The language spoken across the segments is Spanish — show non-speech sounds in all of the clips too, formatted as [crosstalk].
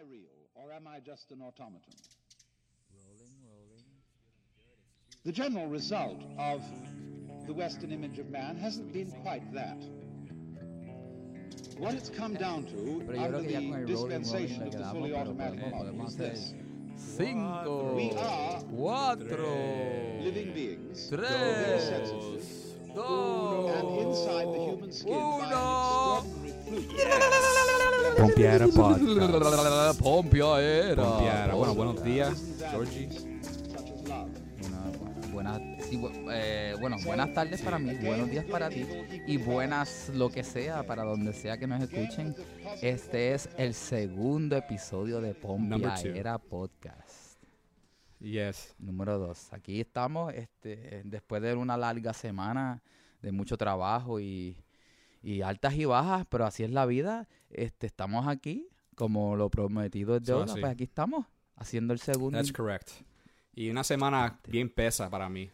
I real, or am I just an automaton? Rolling, rolling. The general result of the Western image of man hasn't been quite that. What it's come down to under creo que ya con the el rolling, rolling dispensation of the fully automatic eh, model podemos is this. cinco, We are cuatro, living beings, Tres. sensitive, dos, and inside the human skin by an uno. extraordinary fluke. Pompiara Podcast. Pompiara. Bueno, buenos días, Georgie. Una- buenas, sí, bu- eh, bueno, buenas tardes para mí, buenos días para ti y buenas lo que sea para donde sea que nos escuchen. Este es el segundo episodio de. Pompiaera Podcast. Yes. Número dos. Aquí estamos este, después de una larga semana de mucho trabajo y, y altas y bajas, pero así es la vida. Este, estamos aquí, como lo prometido es deuda, así. pues aquí estamos, haciendo el segundo. That's correct. Y una semana bien pesa para mí.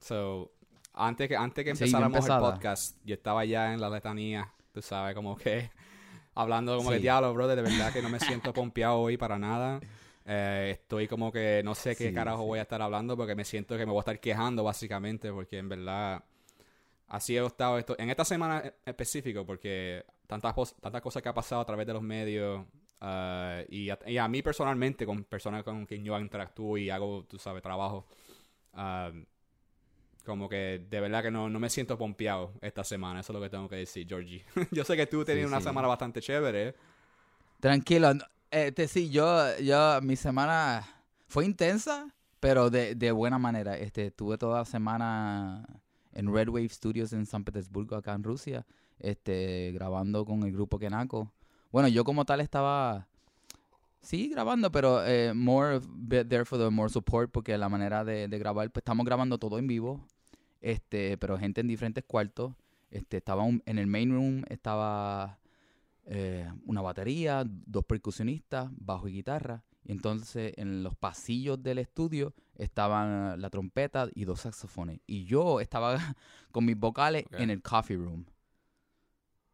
So, antes que, antes que Sí, empezáramos el podcast, yo estaba ya en la letanía, tú sabes, como que [laughs] hablando como que Sí. diablo, brother, de verdad que no me [laughs] siento pompeado hoy para nada. Eh, estoy como que no sé qué Sí, carajo voy a estar hablando porque me siento que me voy a estar quejando básicamente porque en verdad así he estado esto en esta semana en específico porque tantas, tantas cosas que ha pasado a través de los medios ah, y, a, y a mí personalmente con personas con quien yo interactúo y hago, tú sabes, trabajo ah, como que de verdad que no, no me siento pompeado esta semana, eso es lo que tengo que decir, Georgie. [laughs] yo sé que tú tenías una sí. semana bastante chévere. Tranquilo, no- este sí, yo, yo, mi semana fue intensa, pero de, de buena manera. Este, tuve toda la semana en Red Wave Studios en San Petersburgo, acá en Rusia, este, grabando con el grupo Kenako. Bueno, yo como tal estaba, sí, grabando, pero eh, more there for the more support, porque la manera de, de grabar, pues estamos grabando todo en vivo, este, pero gente en diferentes cuartos. Este, estaba un- en el main room, estaba eh, una batería, dos percusionistas, bajo y guitarra. Y entonces en los pasillos del estudio estaban la trompeta y dos saxofones. Y yo estaba [laughs] con mis vocales en el coffee room.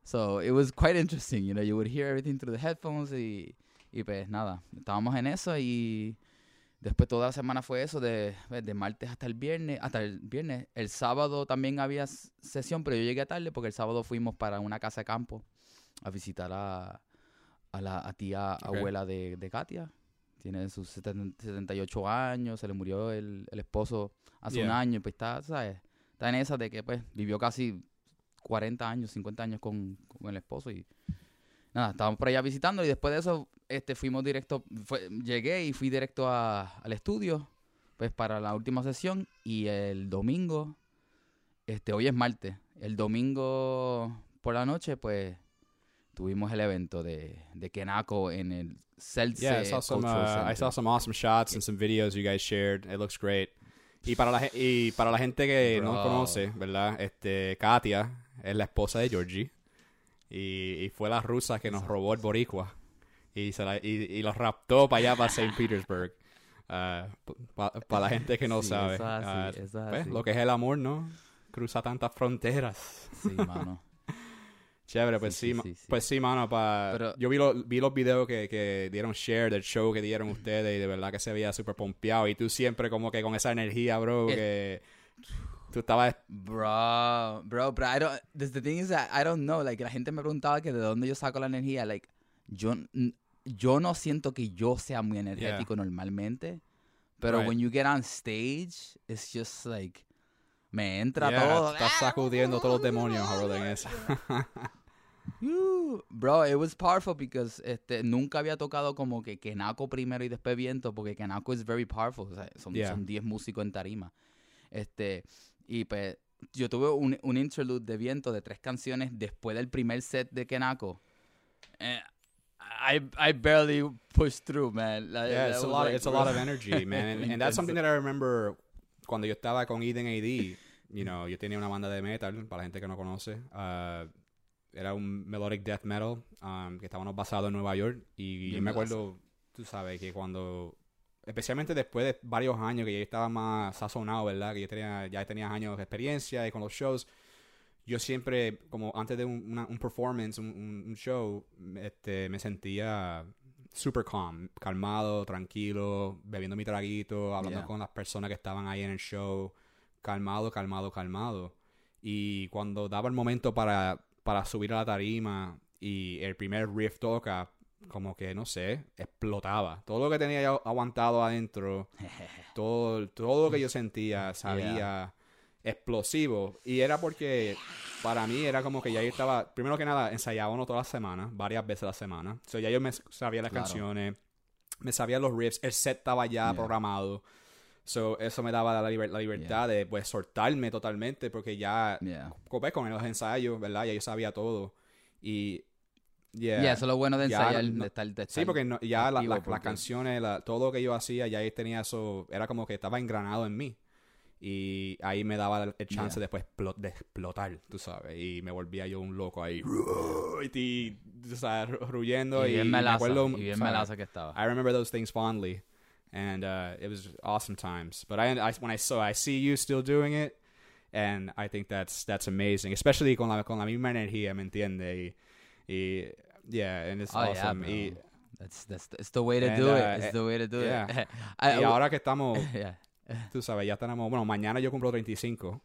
So it was quite interesting, you know, you would hear everything through the headphones y, y pues nada, estábamos en eso y después toda la semana fue eso, de, pues, de martes hasta el viernes, hasta el viernes. El sábado también había sesión, pero yo llegué tarde porque el sábado fuimos para una casa de campo a visitar a, a la a tía abuela de, de Katia. Tiene sus seten- 78 años, se le murió el, el esposo hace un año, y pues está, ¿sabes? Está en esa de que pues vivió casi 40 años, 50 años con, con el esposo y nada, estábamos por allá visitando y después de eso este fuimos directo, fue- llegué y fui directo a- al estudio pues para la última sesión y el domingo, este hoy es martes, el domingo por la noche pues tuvimos el evento de, de Kenako en el Celce Yeah, I saw some. Uh, I saw some awesome shots and some videos you guys shared. It looks great. Y para la y para la gente que no Bro. conoce, ¿verdad? Este Katia es la esposa de Georgie y, y fue la rusa que nos robó el boricua y se la, y, y los raptó para allá para St. Petersburg. [laughs] para la gente que no Sí, sabe, eso es así, Ah, eso es pues, así. lo que es el amor, ¿no? Cruza tantas fronteras. Sí, mano. [laughs] Chévere, pues Sí, sí, sí, sí, pues sí, mano, pa- Pero- yo vi, lo- vi los videos que, que dieron share del show que dieron [laughs] ustedes y de verdad que se veía súper pompeado y tú siempre como que con esa energía, bro, Eh. que tú estabas... Bro, bro, but I don't. The thing is that I don't know. Like la gente me preguntaba que de dónde yo saco la energía. Like yo, yo no siento que yo sea muy energético normalmente, pero Right. when you get on stage, it's just like me entra Yeah, todo. estás sacudiendo todos los demonios, bro, en eso. [laughs] Bro, it was powerful because este, nunca había tocado como que Kenako primero y después Viento, porque Kenako is very powerful. o sea, son, Yeah. son 10 músicos en tarima. Este, y pues yo tuve un, un interlude de Viento de tres canciones después del primer set de Kenako. Eh, I, I barely pushed through, man. Like, Yeah, it's a lot, like, it's a lot of [laughs] energy, man. And, and that's something that I remember cuando yo estaba con Eden AD. You know, yo tenía una banda de metal, para la gente que no conoce. uh, era un melodic death metal um, que estábamos basados en Nueva York. Y yo me acuerdo, tú sabes, que cuando... Especialmente después de varios años que yo estaba más sazonado, ¿verdad? Que yo tenía, ya tenía años de experiencia y con los shows. Yo siempre, como antes de un, una- un performance, un, un- un show, este, me sentía super calm, calmado, tranquilo, bebiendo mi traguito, hablando Yeah. con las personas que estaban ahí en el show, calmado, calmado, calmado. Y cuando daba el momento para, para subir a la tarima y el primer riff toca, como que, no sé, explotaba. Todo lo que tenía yo aguantado adentro, [laughs] todo, todo lo que yo sentía salía explosivo. Y era porque para mí era como que ya yo estaba, primero que nada, ensayaba uno todas las semanas, varias veces a la semana. O sea, ya yo me sabía las Claro. canciones, me sabía los riffs, el set estaba ya Yeah. programado. So, eso me daba la, liber- la libertad de pues soltarme totalmente porque ya Yeah. pues, con los ensayos, ¿verdad? Ya yo sabía todo. Y yeah, Y eso es lo bueno de Ya, ensayar, no- de estar, de Sí, estar porque no- ya la- la- las porque- canciones, la- todo lo que yo hacía, ya ahí tenía eso, era como que estaba engranado en mí. Y ahí me daba el chance Yeah. después explo- de explotar, tú sabes. Y me volvía yo un loco ahí. Y, y, o sea, ru- ruyendo. Y Y, bien me melaza, acuerdo, y bien ¿sabes? melaza que estaba. I remember those things fondly, and uh, it was awesome times. But I, I when I saw I see you still doing it, and I think that's that's amazing, especially con la con la misma energía, ¿me entiende? Y, y yeah, and it's Oh, yeah, awesome. bro. y, That's, that's, it's the way to And, do uh, it. It's the way to do yeah. it. [laughs] I- y ahora que estamos, [laughs] yeah. tú sabes, ya tenemos, bueno, mañana yo cumplo 35.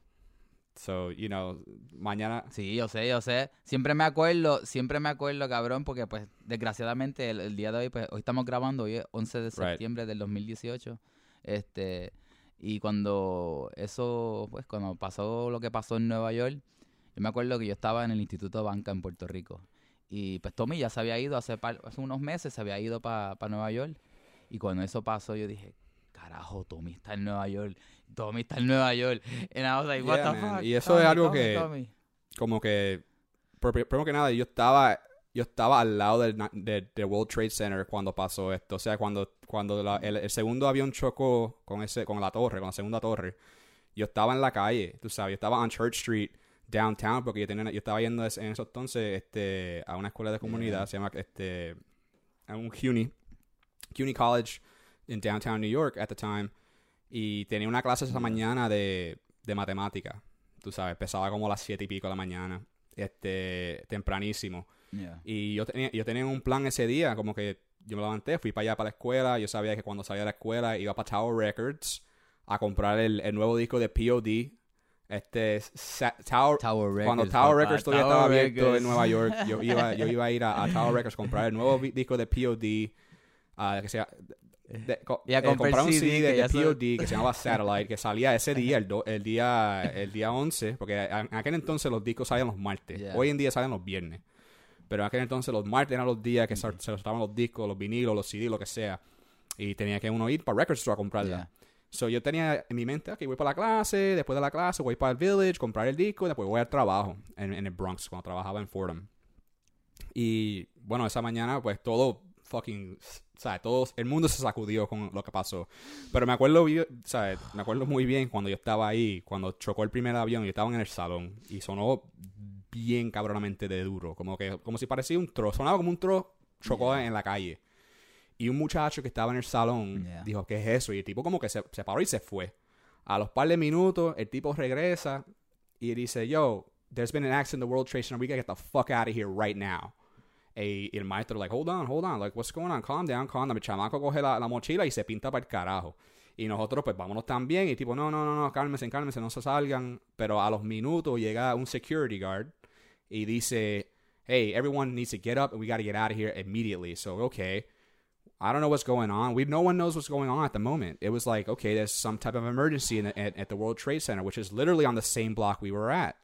So, you know, mañana Sí, yo sé, yo sé. Siempre me acuerdo, siempre me acuerdo, cabrón, porque pues desgraciadamente el, el día de hoy, pues hoy estamos grabando, hoy es 11 de septiembre del 2018. Este, y cuando eso, pues cuando pasó lo que pasó en Nueva York, yo me acuerdo que yo estaba en el Instituto de Banca en Puerto Rico. Y pues Tommy ya se había ido hace, par- hace unos meses, se había ido para Nueva York. Y cuando eso pasó, yo dije, carajo, Tommy está en Nueva York. Tommy está en Nueva York. And I was like, what Yeah, the fuck? Y eso es algo Tommy, que- Tommy. como que primero que nada yo estaba yo estaba al lado del, World Trade Center cuando pasó esto o sea cuando cuando la- el, el segundo avión chocó con ese con la torre con la segunda torre yo estaba en la calle tú sabes yo estaba on Church Street downtown porque yo tenía yo estaba yendo en eso entonces este a una escuela de comunidad Yeah. se llama este a un CUNY CUNY College en downtown New York at the time y tenía una clase esa mañana de, de matemática tú sabes, empezaba como a las siete y pico de la mañana, este, tempranísimo. Yeah. Y yo tenía, yo tenía un plan ese día, como que yo me levanté, fui para allá para la escuela, yo sabía que cuando salía de la escuela iba para Tower Records a comprar el, el nuevo disco de POD, este, Tower, Tower Records. cuando Tower Records todavía Tower estaba abierto Records. en Nueva York, yo [laughs] iba, yo iba a ir a, a Tower Records a comprar el nuevo disco de POD, ah, que sea, de- co- Y a eh, comprar un CD, de, de POD que se llamaba Satellite, que salía ese día, el, do- el día el día 11, porque en aquel entonces los discos salían los martes, Yeah. hoy en día salen los viernes, pero en aquel entonces los martes eran los días que se se soltaban los discos, los vinilos, los CD, lo que sea, y tenía que uno ir para Record Store a comprarla. Yeah. So yo tenía en mi mente, ok, voy para la clase, después de la clase voy para el Village, comprar el disco, y después voy al trabajo en, en el Bronx, cuando trabajaba en Fordham. Y bueno, esa mañana pues todo fucking, sea, todo, el mundo se sacudió con lo que pasó. Pero me acuerdo, sea, me acuerdo muy bien cuando yo estaba ahí, cuando chocó el primer avión, yo estaba en el salón y sonó bien cabronamente de duro, como que, como si parecía un tro, sonaba como un tro, chocó en la calle. Y un muchacho que estaba en el salón Yeah. dijo, ¿qué es eso? Y el tipo como que se, se paró y se fue. A los par de minutos, el tipo regresa y dice, yo, there's been an accident in the World Trade Center. We gotta get the fuck out of here right now. Y, el maestro, like, hold on, hold on. Like, what's going on? Calm down, calm down. El chamaco coge la, la mochila y se pinta para el carajo. Y nosotros, pues, vámonos también. Y tipo, no, no, no, no, cálmense, cálmense, no se salgan. Pero a los minutos llega un security guard y dice, hey, everyone needs to get up and we gotta get out of here immediately. So, okay. I don't know what's going on. We no one knows what's going on at the moment. It was like, okay, there's some type of emergency the, at, at the World Trade Center, which is literally on the same block we were at.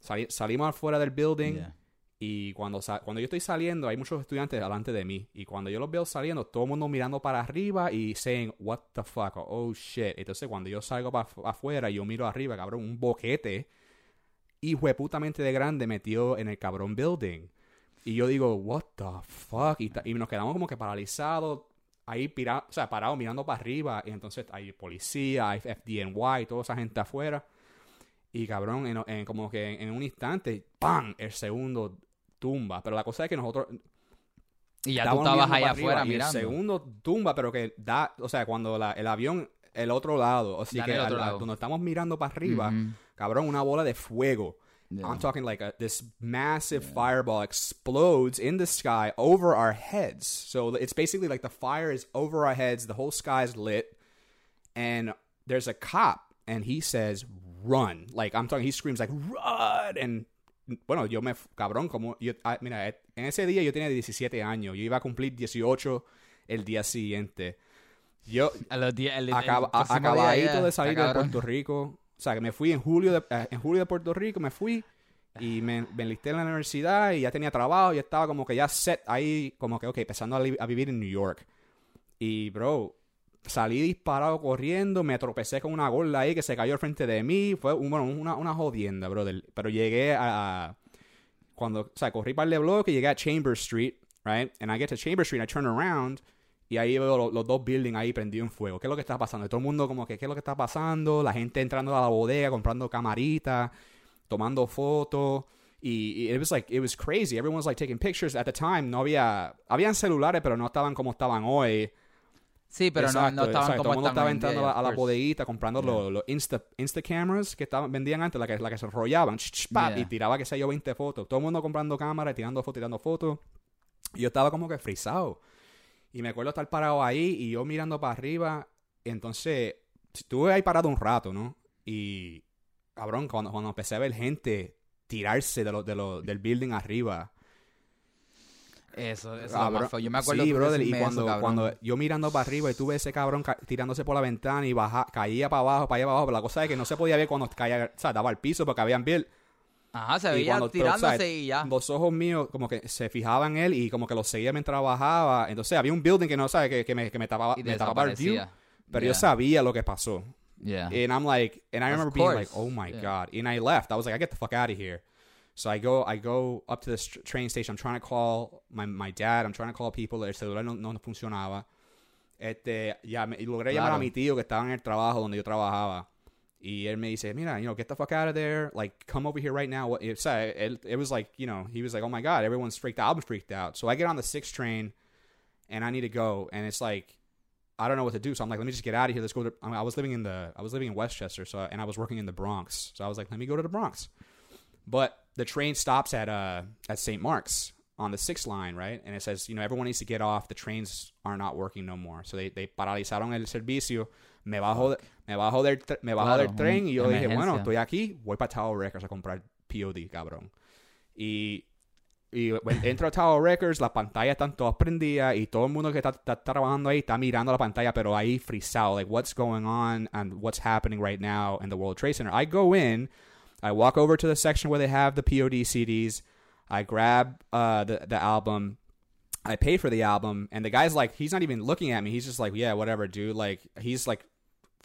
Sali- salimos afuera del building Yeah. Y cuando, cuando yo estoy saliendo hay muchos estudiantes delante de mí y cuando yo los veo saliendo todo el mundo mirando para arriba y saying what the fuck oh shit entonces cuando yo salgo para afuera y yo miro arriba cabrón un boquete putamente de grande metido en el cabrón building. Y yo digo what the fuck y nos quedamos como que paralizados ahí pira- o sea, parados mirando para arriba y entonces hay policía hay FDNY toda esa gente afuera. Y cabrón, en, en como que en, en un instante, ¡pam! El segundo tumba. Pero la cosa es que nosotros Y ya tú estabas para afuera mirando. El segundo tumba, pero que da, o sea, cuando la- el avión, el otro lado, o sea Da en que al- lado. donde estamos mirando para arriba, Ujú. cabrón, una bola de fuego Yeah. I'm talking like a, this massive fireball explodes in the sky over our heads. So it's basically like the fire is over our heads, the whole sky is lit, and there's a cop, and he says, "Run!" Like I'm talking, he screams like, "Run!" And bueno, yo me cabrón como yo, ah, mira, en ese día yo tenía 17 años, yo iba a cumplir 18 el día siguiente. Yo A los días- el- acaba- día de salir de. Puerto Rico. O sea, que me fui en julio de, eh, en julio de Puerto Rico, me fui y me, me enlisté en la universidad y ya tenía trabajo, ya estaba como que ya set ahí, como que, ok, empezando a, a vivir en New York. Y, bro, salí disparado corriendo, me tropecé con una gorda ahí que se cayó al frente de mí. Fue bueno, una, una jodienda, brother. Pero llegué a, Cuando, o sea, corrí para el bloque llegué a Chambers Street, right? And I get to Chambers Street, I turn around y ahí veo lo- los, dos buildings ahí prendidos en fuego. ¿Qué es lo que está pasando? Todo el mundo como que, ¿qué es lo que está pasando? La gente entrando a la bodega, comprando camaritas, tomando fotos. Y, y it was like, it was crazy. Everyone was like taking pictures. At the time no había, habían celulares, pero no estaban como estaban hoy. Sí, pero no, Exacto, no estaban exacto. como Todo el mundo estaba entrando a la, a bodeguita comprando Yeah. los, los Insta, Insta cameras que estaban, vendían antes, la que, la que se enrollaban, Yeah. y tiraba, que sé yo, 20 fotos. Todo el mundo comprando cámaras, tirando fotos, tirando fotos. Y yo estaba como que frisado. Y me acuerdo estar parado ahí y yo mirando para arriba. Entonces, estuve ahí parado un rato, ¿no? Y, cabrón, cuando, cuando empecé a ver gente tirarse de lo, de lo, del building arriba. Eso, eso es lo más feo. Yo me acuerdo Sí, brother, y cuando, eso, cuando yo mirando para arriba y tuve ese cabrón ca- tirándose por la ventana y baja, caía para abajo, para allá para abajo, pero la cosa es que no se podía ver cuando caía, o sea, daba al piso porque habían bill. Ajá, se veía cuando- pero, tirándose o sea, y ya. Los ojos míos como que se fijaban en él y como que lo seguía mientras bajaba. Entonces había un building que no sabe que, que me, que me tapaba, Y me tapaba el view, pero yo Yeah, sabía lo que pasó. yeah. And I'm like, and I remember being like, oh my Yeah. god. And I left. I was like, I get the fuck out of here. So I go, I go up to the train station. I'm trying to call my, my dad. I'm trying to call people. El celular no, no funcionaba. Este, ya, me, logré llamar a Claro. mi tío que estaba en el trabajo donde yo trabajaba. Y él me dice, mira, you know, get the fuck out of there. Like, come over here right now. What- O sea, it was like, you know, he was like, oh my God, everyone's freaked out. I'm freaked out. So I get on the sixth train and I need to go. And it's like, I don't know what to do. So I'm like, let me just get out of here. Let's go to, I, mean, I was living in the, I was living in Westchester. So, and I was working in the Bronx. So I was like, let me go to the Bronx. But the train stops at, uh, at St. Mark's on the sixth line, right? And it says, you know, everyone needs to get off. The trains are not working no more. So they, they paralizaron el servicio. Me bajo, me bajo del, me bajo Claro, del tren y yo una dije, bueno, estoy aquí, voy para Tower Records a comprar POD, cabrón. Y, y entro a Tower Records, las pantallas están todas prendidas y todo el mundo que está, está trabajando ahí está mirando la pantalla, pero ahí frisado, like what's going on and what's happening right now in the World Trade Center. I go in, I walk over to the section where they have the POD CDs, I grab uh, the, the album, I pay for the album, and the guy's like, he's not even looking at me. He's just like, yeah, whatever, dude. Like, he's like,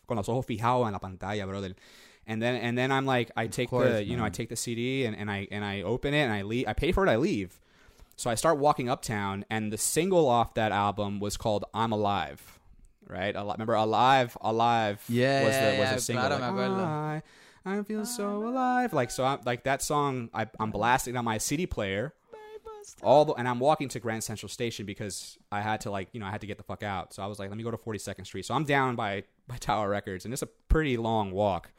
con los ojos fijados en la pantalla, brother. And then, and then I'm like, I take course, the, you know, I take the CD and, and I, and I open it and I leave, I pay for it, I leave. So I start walking uptown, and the single off that album was called "I'm Alive." Right? Al- Remember, "Alive, Alive" Yeah, was the was yeah, the single. like. I, feel so alive. Like so, I'm, like that song. I, I'm blasting on my CD player all the, and I'm walking to Grand Central Station because I had to like you know I had to get the fuck out. So I was like, let me go to 42nd Street. So I'm down by by Tower Records, and it's a pretty long walk.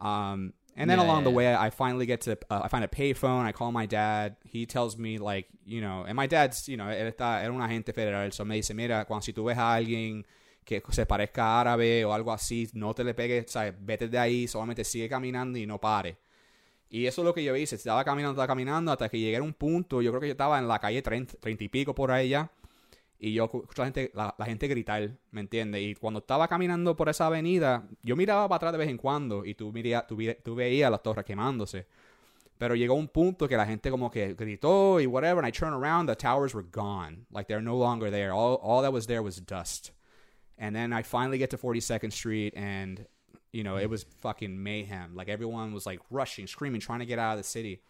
Um, and then Yeah, along the way, I finally get to uh, I find a payphone. I call my dad. He tells me like you know, and my dad's you know él está era un agente federal. So me dice, mira, cuando si tú ves a alguien que se parezca árabe o algo así, no te le pegues, ¿sabes? vete de ahí, solamente sigue caminando y no pare. Y eso es lo que yo hice. Estaba caminando, estaba caminando hasta que llegué a un punto. Yo creo que yo estaba en la calle 30, 30 y pico por ahí. Y yo escucho la gente, la, la gente gritar, ¿me entiendes? Y cuando estaba caminando por esa avenida, yo miraba para atrás de vez en cuando y tú, miría, tú, tú veías las torres quemándose. Pero llegó un punto que la gente como que gritó y whatever, and I turn around, the towers were gone. Like they're no longer there. All, all that was there was dust. And then I finally get to 42nd Street and you know, it was fucking mayhem. Like everyone was like rushing, screaming, trying to get out of the city.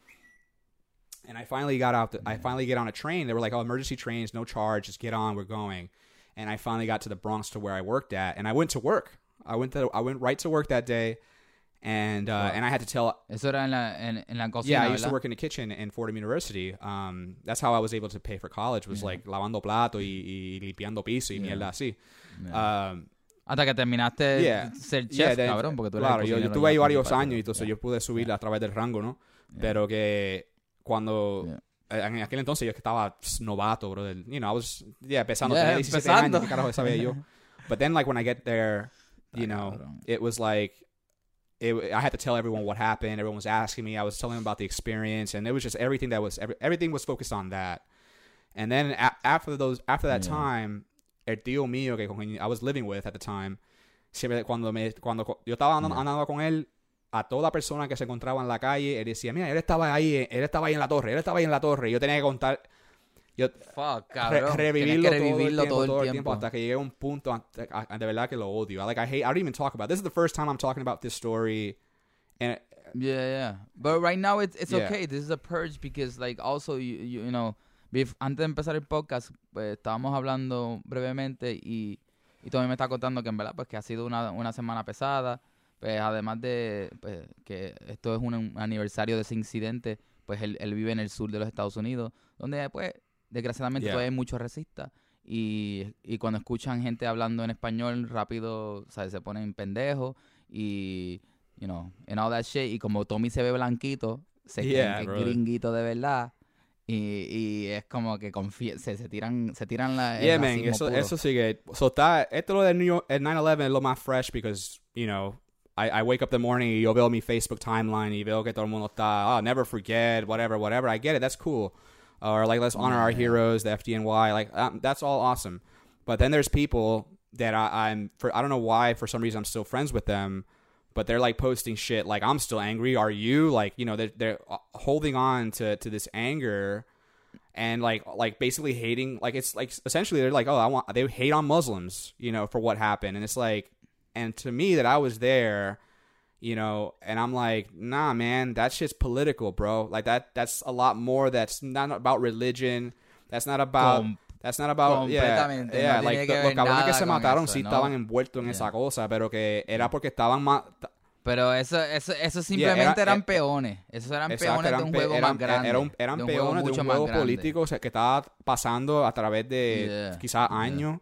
And I finally got out. The, I mm-hmm. finally get on a train. They were like, "Oh, emergency trains, no charge. Just get on. We're going." And I finally got to the Bronx to where I worked at, and I went to work. I went to I went right to work that day, and uh, and I had to tell Eso era en la, en, en la cocina, yeah, I used to work in the kitchen in Fordham University. Um, that's how I was able to pay for college. Was like lavando plato y, y limpiando piso y Yeah. mierda así. Yeah. Um, Hasta que terminaste yeah. ser chef, Yeah, then- cabrón, porque tú eres claro, yo, yo estuve ahí varios años y entonces yeah. yo pude subir a través del rango, ¿no? Pero que cuando... Yeah. En aquel entonces yo estaba novato, brother. You know, I was... Yeah, empezando. Yeah, tenía 17 empezando. años, ¿qué carajo sabía yo? [laughs] But then, like, when I get there, you know, it was like... It, I had to tell everyone what happened. Everyone was asking me. I was telling them about the experience, and it was just everything that was every, everything was focused on that. And then a- after those after that Yeah. time, el tío mío que I was living with at the time, siempre cuando me cuando yo estaba andando, Yeah. andando con él, a toda persona que se encontraba en la calle, él decía, mira, él estaba ahí, él estaba ahí en la torre, él estaba ahí en la torre. Y yo tenía que contar, yo Fuck, re- cabrón. Tienes revivirlo, todo, el revivirlo tiempo, todo el tiempo. hasta que llegué a un punto a- a- de verdad que lo odio. I, like I hate. I don't even talk about. This is the first time I'm talking about this story. And Yeah, yeah. But right now it's it's Yeah. okay. This is a purge because like also you you, you know, antes de empezar el podcast pues, estábamos hablando brevemente y y Tommy me está contando que en verdad pues que ha sido una, una semana pesada. Pues además de pues, que esto es un, un aniversario de ese incidente, pues él, él vive en el sur de los Estados Unidos, donde pues desgraciadamente Yeah. todavía hay muchos racistas. Y, y cuando escuchan gente hablando en español rápido, ¿sabes? se ponen pendejos y, you know, and all that shit. Y como Tommy se ve blanquito, se Yeah, creen que es gringuito de verdad. Y, y es como que confía, se, se tiran, se tiran la. yeah, man, eso, puro. eso sigue. So está, esto lo de New York, el 9/11 es lo más fresh because, you know, I, I wake up the morning y yo veo mi Facebook timeline y veo que todo el mundo está, oh, never forget, whatever, whatever. I get it, that's cool. Or like, let's honor our heroes, the FDNY. Like, um, that's all awesome. But then there's people that I, I'm, for, I don't know why, for some reason, I'm still friends with them. But they're like posting shit like I'm still angry. Are you like you know they're they're uh, holding on to to this anger and like like basically hating like it's like essentially they're like oh I want they hate on Muslims you know for what happened and it's like and to me that I was there you know and I'm like nah man that shit's political bro like that that's a lot more that's not about religion that's not about Com- that's not about yeah, yeah no like que los cabrones que se mataron eso, sí ¿no? estaban envueltos en Yeah. esa cosa pero que era porque estaban más Pero eso, eso, eso simplemente era- eran eh, peones. Esos eran Exacto, peones de eran un pe- juego eran- más grande. era un- eran de un peones de un juego político o sea, que estaba pasando a través de Yeah, quizás yeah. años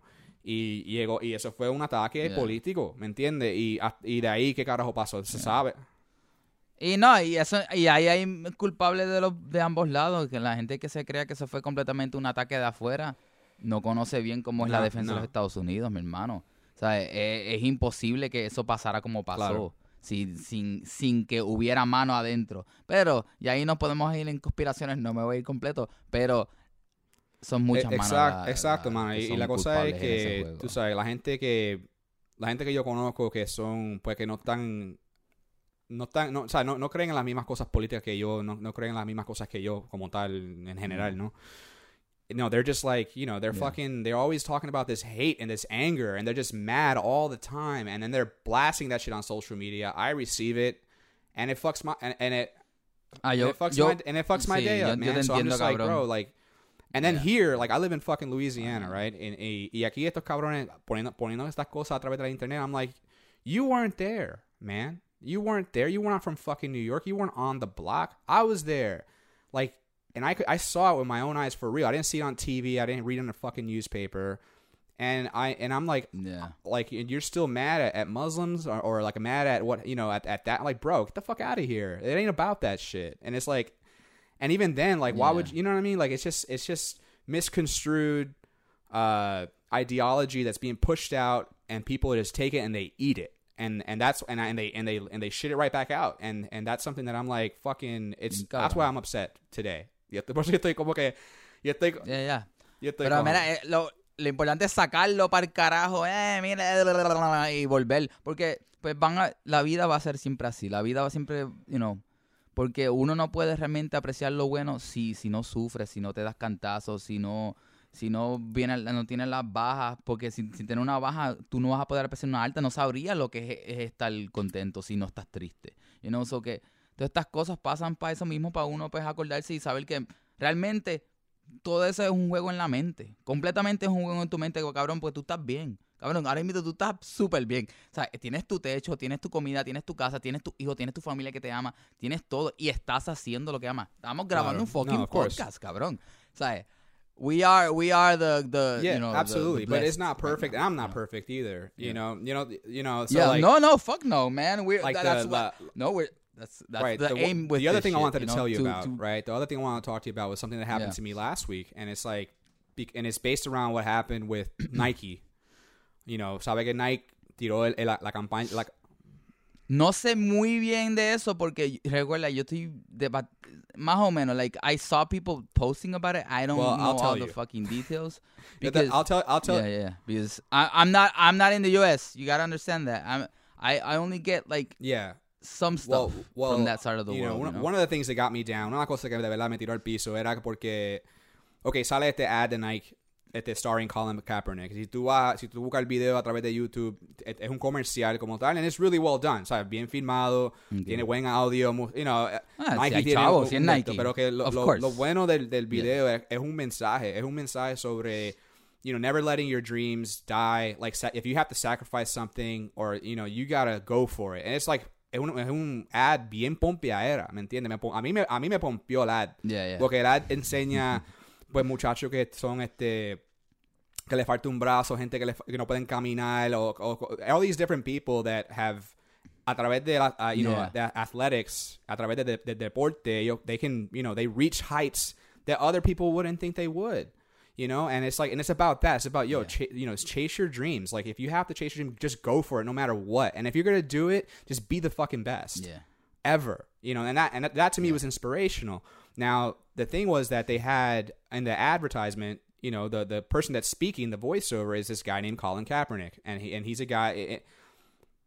y llegó y eso fue un ataque Yeah. político, ¿me entiendes? Y, y de ahí qué carajo pasó, se sabe. Y no, y eso y ahí hay culpables de los de ambos lados, que la gente que se crea que eso fue completamente un ataque de afuera no conoce bien cómo es la No, defensa de no. los Estados Unidos, mi hermano. O sea, es, es imposible que eso pasara como pasó. Claro. Sin, sin, sin que hubiera mano adentro. Pero, y ahí nos podemos ir en conspiraciones, no me voy a ir completo, pero son muchas Eh, manos. exacto, la- exacto, la- mano. Y, y la cosa es que, tú sabes, la gente que, la gente que yo conozco que son, pues que no están, no están, no, o sea, no, no creen en las mismas cosas políticas que yo, no, no creen en las mismas cosas que yo como tal en general, ¿no? No, they're just like, you know, they're Yeah. fucking, they're always talking about this hate and this anger and they're just mad all the time and then they're blasting that shit on social media. I receive it and it fucks my, and, and it, Ah, and yo, it fucks yo- my and it fucks my sí, day yo- up, yo man. te so I'm just like, cabrón. bro, like, and then Yeah. here, like, I live in fucking Louisiana, uh-huh. right? And, y, aquí estos cabrones poniendo, poniendo estas cosas a través de la internet, I'm like, you weren't there, man. You weren't there. You were not from fucking New York. You weren't on the block. I was there, like, and I could, I saw it with my own eyes for real. I didn't see it on TV. I didn't read it in a fucking newspaper. And I and I'm like, Yeah. Uh, like and you're still mad at, at Muslims or, or like mad at what you know at, at that like bro get the fuck out of here it ain't about that shit and it's like and even then like why would Yeah. you, you know what I mean like it's just it's just misconstrued uh ideology that's being pushed out and people just take it and they eat it and and that's and, I, and they and they and they shit it right back out and and that's something that I'm like fucking it's that's why I'm upset today Yo estoy- [laughs] por eso yo estoy como que yo estoy Ya, ya. yo estoy Pero como- mira, eh, lo, lo importante es sacarlo para el carajo, eh, mira, y volver. Porque, pues van a, la vida va a ser siempre así. La vida va siempre, you know, porque uno no puede realmente apreciar lo bueno si, si no sufres, si no te das cantazos, si no, si no viene, no tienes las bajas, porque sin, sin tener una baja, tú no vas a poder apreciar una alta, no sabrías lo que es, es estar contento si no estás triste. You know, so que todas estas cosas pasan para eso mismo, para uno pues acordarse y saber que realmente todo eso es un juego en la mente. Completamente es un juego en tu mente, cabrón, porque tú estás bien. Cabrón, ahora mismo tú estás súper bien. O sea, tienes tu techo, tienes tu comida, tienes tu casa, tienes tu hijo, tienes tu familia que te ama, tienes todo y estás haciendo lo que amas. Estamos grabando Claro. un fucking No, podcast, cabrón. O sea, we are, we are the, the yeah, you know, absolutely. the but it's not perfect, and I'm not Yeah. perfect either. You know, you know, you know. So yeah, like, no, no, fuck no, man. We're like that- the, that's what, the no, we're That's that's right. the, the, aim with the other thing I shit, wanted to you know, tell you to- about, to- right? The other thing I want to talk to you You know, sabe que Nike tiró el- el- la, la campaña, la, No sé muy bien de eso porque recuerda, yo estoy más o menos like I saw people posting about it. I don't Well, know I'll all tell the fucking details [laughs] because I'll tell, I'll tell, yeah, yeah, because I, I'm not I'm not in the U.S. You gotta understand that. I'm I I only get like yeah. some stuff Well, well, from that side of the you know, world. one, you know? one of the things that got me down, una cosa que de verdad me tiró al piso era porque, ok, sale este ad de Nike, este starring Colin Kaepernick. Si tú vas, si tú buscas el video a través de YouTube, es es un comercial como tal, and it's really well done, ¿sabes? Bien filmado, tiene buen audio, you know, Ah, Nike si tiene chavos, un- si un Nike, pero que lo, lo- lo bueno del, del video es, es un mensaje, es un mensaje sobre you know, never letting your dreams die. Like, if you have to sacrifice something, or you know, you gotta go for it. And it's like es un, es un ad bien pompeadera, ¿me entiendes? Me a mí me a mí me pompió el ad, Yeah, yeah. porque el ad enseña, [laughs] pues muchachos que son este que le falta un brazo, gente que, le que no pueden caminar, o, o- all these different people that have a través de la, uh, you know, the athletics, a través de, de, de deporte, ellos- they can, you know, they reach heights that other people wouldn't think they would. You know, and it's like, and it's about that. It's about yo, ch- you know, chase your dreams. Like, if you have to chase your dream, just go for it, no matter what. And if you're gonna do it, just be the fucking best yeah. ever. You know, and that and that, that to me was inspirational. Now, the thing was that they had in the advertisement, you know, the the person that's speaking the voiceover is this guy named Colin Kaepernick, and he and he's a guy. It, it-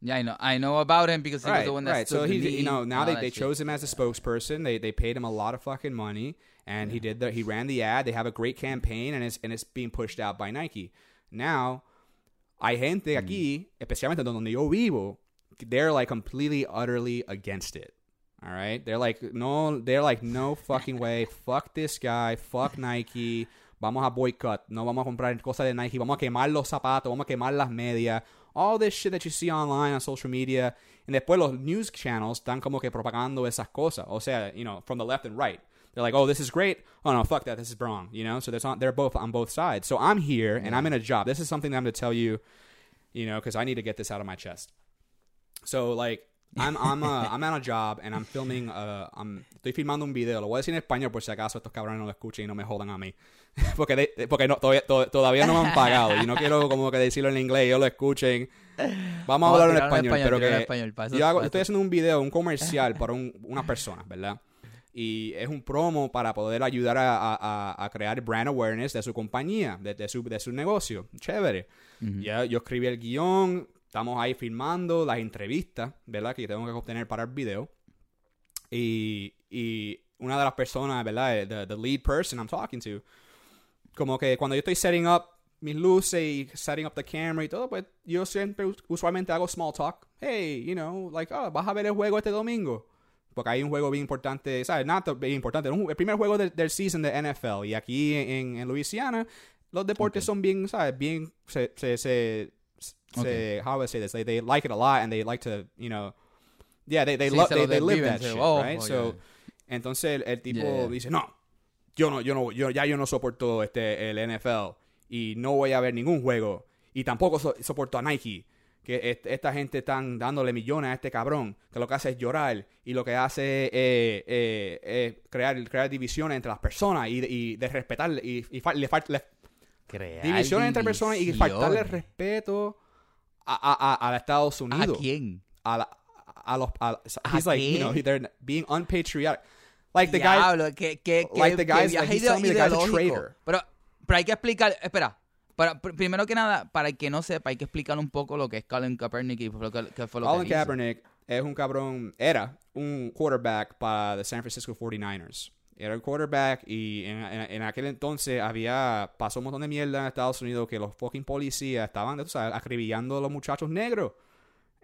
Yeah, I know. I know about him because he was the one that right. stood So he, you know, now all they, they shit. chose him as a spokesperson. They they paid him a lot of fucking money, and he did the he ran the ad. They have a great campaign, and it's and it's being pushed out by Nike. Now, hay gente Mm. aquí, especialmente donde yo vivo, they're like completely utterly against it. All right, they're like no, they're like no fucking way. Fuck this guy. Fuck Nike. Vamos a boycott. No vamos a comprar cosas de Nike. Vamos a quemar los zapatos. Vamos a quemar las medias. All this shit that you see online on social media. And después los news channels están como que propagando esas cosas. O sea, you know, from the left and right. They're like, oh, this is great. Oh no, fuck that. This is wrong. You know, so there's on, they're both on both sides. So I'm here and I'm in a job. This is something that I'm going to tell you, you know, because I need to get this out of my chest. So like I'm I'm uh, [laughs] I'm on a job and I'm filming uh I'm estoy filmando un video. Lo voy a decir en español por si acaso estos cabrones no lo escuchen y no me jodan a mí. [laughs] porque de- porque no, todavía, to- todavía no me han [laughs] pagado y no quiero como que decirlo en inglés y ellos lo escuchen. Vamos a a hablarlo en español, pero que español, yo hago- estoy haciendo un video, un comercial para un- unas personas, ¿verdad? Y es un promo para poder ayudar a, a- a- a crear brand awareness de su compañía, de, de su, de su negocio. Chévere. Ya yo escribí el guion, estamos ahí filmando las entrevistas, ¿verdad? Que tengo que obtener para el video. Y, y una de las personas, ¿verdad? The, the lead person I'm talking to, como que cuando yo estoy setting up mis luces y setting up the camera y todo, pues yo siempre us- usualmente hago small talk. Hey, you know, like, oh, vas a ver el juego este domingo. Porque hay un juego bien importante, ¿sabes? Not bien importante, el primer juego del, del season de NFL. Y aquí en, en Louisiana, los deportes son bien, ¿sabes? Bien, se, se, se, se how do I say this? They, they like it a lot and they like to, you know, yeah, they, they, Sí, love, they, they live that shit, oh, right? oh, so, yeah. entonces el, el tipo Yeah, dice, no, yo no, yo no, yo ya yo no soporto este el NFL y no voy a ver ningún juego y tampoco so- soporto a Nike. Que est- esta gente están dándole millones a este cabrón, que lo que hace es llorar y lo que hace es eh, eh, eh, crear, crear divisiones entre las personas y, y de respetar y, y le le- Crear divisiones entre personas y faltarle respeto a, a, a, a Estados ¿A Unidos quién? a la a los a, ¿A he's like you know they're being unpatriotic like the guy Diablo, que, que, que, like the guys- like he's telling me the guy's a traitor. Pero, pero hay que explicar, espera, para, pr- primero que nada, para el que no sepa, hay que explicar un poco lo que es Colin Kaepernick y lo que, que fue lo Colin que hizo. Kaepernick es un cabrón era un quarterback para the San Francisco 49ers era el quarterback y en, en- en aquel entonces había pasó un montón de mierda en Estados Unidos que los fucking policías estaban tú sabes, acribillando a los muchachos negros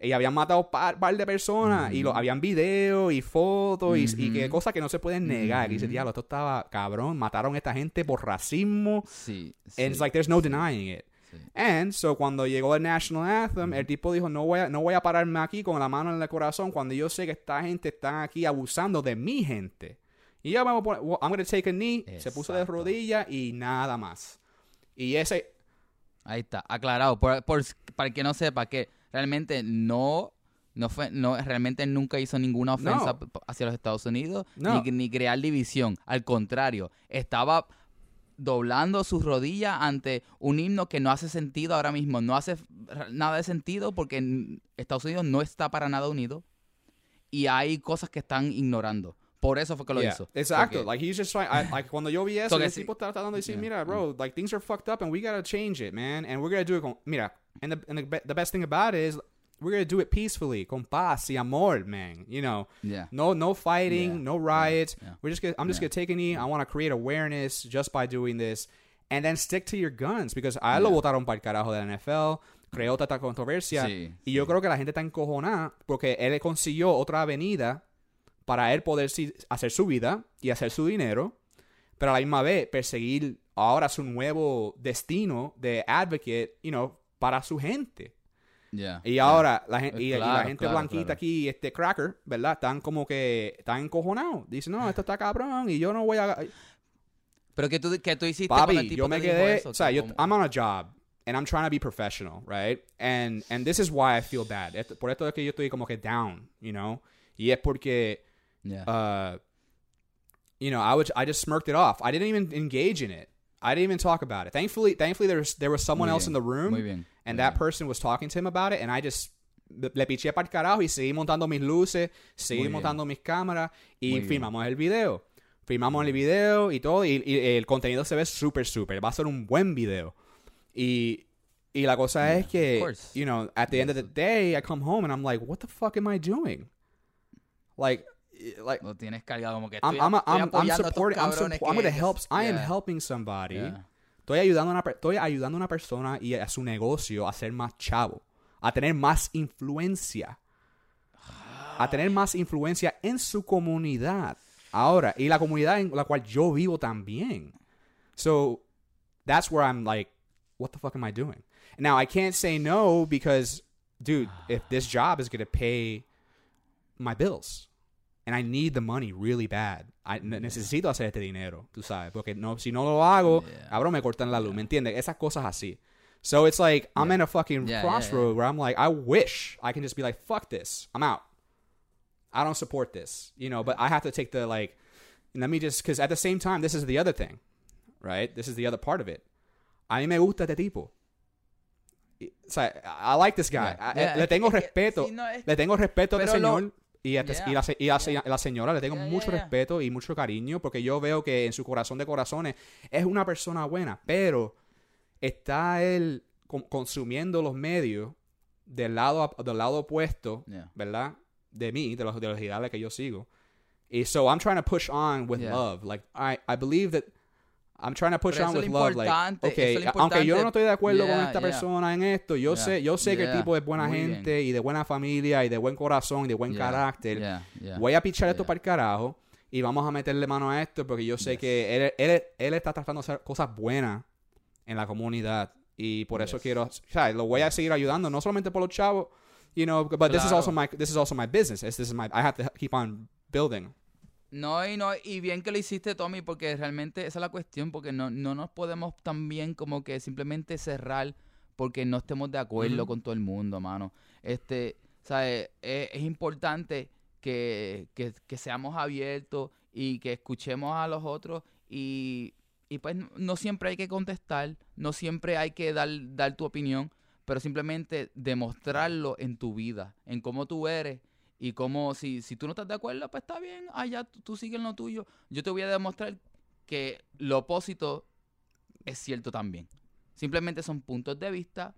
y habían matado un par, par de personas y lo, habían videos y fotos y, y que cosas que no se pueden negar y dice diablo esto estaba cabrón mataron a esta gente por racismo Sí, sí. And it's like there's no denying it. Sí. And so cuando llegó el national anthem, el tipo dijo, no voy, a, no voy a pararme aquí con la mano en el corazón cuando yo sé que esta gente está aquí abusando de mi gente. Y yo vamos a poner, well, I'm going to take a knee. Se puso de rodillas y nada más. Y ese, Ahí está, aclarado. Por, por- para el que no sepa que realmente no, No fue, no, realmente nunca hizo ninguna ofensa No. hacia los Estados Unidos, No. ni, ni crear división. Al contrario, estaba doblando sus rodillas ante un himno que no hace sentido ahora mismo. No hace nada de sentido porque Estados Unidos no está para nada unido y hay cosas que están ignorando. Por eso fue que lo Yeah, hizo. Exacto. Like he's just trying. I, like cuando yo vi eso, So el tipo está tratando de decir, Yeah. mira, bro, like things are fucked up and we gotta change it, man, and we're gonna do it. Con, mira, and, the, and the, the best thing about it is we're gonna do it peacefully, con paz y amor, man. You know, Yeah. no no fighting, Yeah, no riots. yeah. We're just gonna, I'm just gonna take a knee. I want to create awareness just by doing this, and then stick to your guns because I lo votaron para el carajo de la NFL. Creó tanta controversia. Sí, y yo sí. creo que la gente está encojonada porque él consiguió otra avenida para él poder hacer su vida y hacer su dinero, pero a la misma vez perseguir ahora su nuevo destino de advocate, you know, para su gente. Yeah, Y yeah. ahora la, gen- y, y la Claro, gente claro, blanquita claro. aquí, este cracker, ¿verdad? Están como que están encojonados. Dicen, no, esto está cabrón y yo no voy a... Pero que tú, que tú hiciste cuando el Papi, tipo yo me quedé, eso, o sea, yo, I'm on a job and I'm trying to be professional, right? And and this is why I feel bad. Esto- por esto es que yo estoy como que down, you know? Y es porque Yeah. uh you know, I would I just smirked it off. I didn't even engage in it. I didn't even talk about it. Thankfully, thankfully there was there was someone Muy else in the room muy bien, and muy that bien. person was talking to him about it and I just le piché para el carajo y seguí montando mis luces, seguí Muy bien. montando mis cámaras y bien. filmamos el video. Filmamos el video y todo y, y el contenido se ve súper súper. Va a ser un buen video. Y y la cosa Yeah, es que, you know, at the end of the day, I come home and I'm like, what the fuck am I doing? Like, like Lo tienes cargado como que I'm, estoy, I'm, estoy I'm, I'm supporting. I'm, suppo- I'm gonna help. I am helping somebody. yeah. Estoy ayudando a una, estoy ayudando a una persona y a su negocio a ser más chavo, a tener más influencia, a tener más influencia en su comunidad. Ahora, y la comunidad en la cual yo vivo también. So that's where I'm like, what the fuck am I doing? Now I can't say no because, dude, if this job is gonna pay my bills and I need the money really bad, I ne- necesito hacer este dinero, tú sabes, porque no, si no lo hago, Yeah. cabrón, me cortan la luz, ¿me entiendes? Esas cosas así. So it's like I'm Yeah. in a fucking Yeah, crossroad where I'm like, I wish I can just be like, fuck this, I'm out. I don't support this, you know. But I have to take the like. Let me just because at the same time, this is the other thing, right? This is the other part of it. A mí me gusta este tipo. O sea, I like this guy. Yeah. I- Yeah, le tengo es que- sí, no, es- le tengo respeto a este Pero lo- señor. Y, a este- Yeah. y la, y la se- la señora le tengo Yeah, mucho respeto y mucho cariño porque yo veo que en su corazón de corazones es una persona buena, pero está él con- consumiendo los medios del lado, del lado opuesto. ¿verdad? De mí, de los, de los ideales que yo sigo. Y so I'm trying to push on with love. Like, I, I believe that I'm trying to push Pero on eso with love. Like, eso okay, es aunque yo no estoy de acuerdo con Yeah, esta yeah. persona en esto, yo Yeah, sé, yo sé que el tipo es buena Muy gente bien. y de buena familia y de buen corazón y de buen carácter. Voy a pichar esto para el carajo y vamos a meterle mano a esto porque yo sé que él, él, él está tratando de hacer cosas buenas en la comunidad y por eso Yes. quiero, o sea, lo voy a seguir ayudando no solamente por los chavos, you know, but this is Claro. also my this is also my business. This is my I have to keep on building. No, y no, y bien que lo hiciste, Tommy, porque realmente esa es la cuestión, porque no, no nos podemos también como que simplemente cerrar porque no estemos de acuerdo con todo el mundo, mano. Este, ¿sabes? Es, es importante que, que, que seamos abiertos y que escuchemos a los otros y, y pues no siempre hay que contestar, no siempre hay que dar, dar tu opinión, pero simplemente demostrarlo en tu vida, en cómo tú eres y cómo si, si tú no estás de acuerdo, pues está bien, allá tú, tú sigue en lo tuyo. Yo te voy a demostrar que lo opósito es cierto también. Simplemente son puntos de vista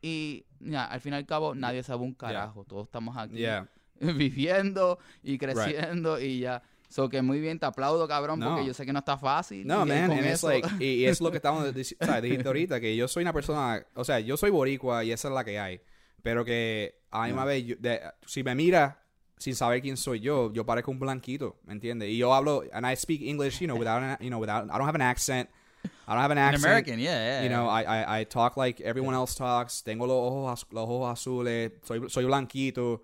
y ya, al fin y al cabo nadie sabe un carajo. Todos estamos aquí Yeah. [laughs] viviendo y creciendo y ya. So que muy bien, te aplaudo, cabrón, No. porque yo sé que no está fácil. No, man, and it's like, [laughs] y, y es lo que estamos diciendo, o sea, dijiste ahorita, que yo soy una persona, o sea, yo soy boricua y esa es la que hay, pero que a la misma vez, yo- de- si me mira sin saber quién soy yo, yo parezco un blanquito, ¿me entiendes? Y yo hablo, and I speak English, you know, [laughs] without, an, you know, without, I don't have an accent, I don't have an An accent. American, yeah, yeah. You know, I, I, I talk like everyone else talks. Tengo los ojos, los ojos azules. Soy, soy blanquito.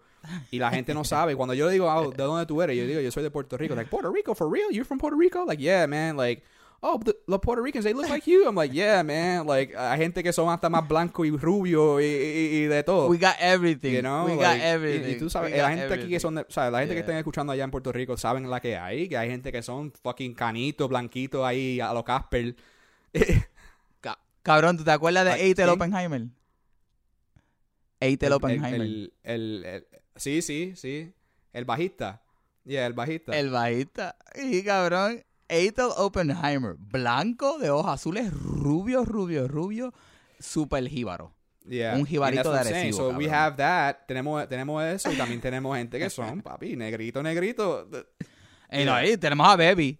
Y la gente no [laughs] sabe. Cuando yo le digo, oh, ¿de dónde tú eres? Yo digo, yo soy de Puerto Rico. Like, Puerto Rico, for real? You're from Puerto Rico? Like, yeah, man. Like, oh, the, los Puerto Ricans, they look like you. I'm like, yeah, man. Like, hay gente que son hasta más blanco y rubio y, y, y de todo. We got everything. You know, we like, got everything. Y, tú sabes, la gente aquí que son, de, o sea, la gente que estén escuchando allá en Puerto Rico saben la que hay, que hay gente que son fucking canitos, blanquitos ahí a lo Casper. [laughs] Ca- Cabrón, ¿tú te acuerdas de Ay, Eitel. Oppenheimer? Eitel Oppenheimer. El, el, el- sí, sí, sí. El bajista. Yeah, el bajista. El bajista. Y cabrón, Eitel Oppenheimer. Blanco, de ojos azules, rubio, rubio, rubio. Super jíbaro. Yeah. un jibarito de. Arecibo, So we cabrón. have that. Tenemos, tenemos eso y también tenemos gente que son, papi, negrito, negrito. Y no, Yeah. ahí tenemos a Baby.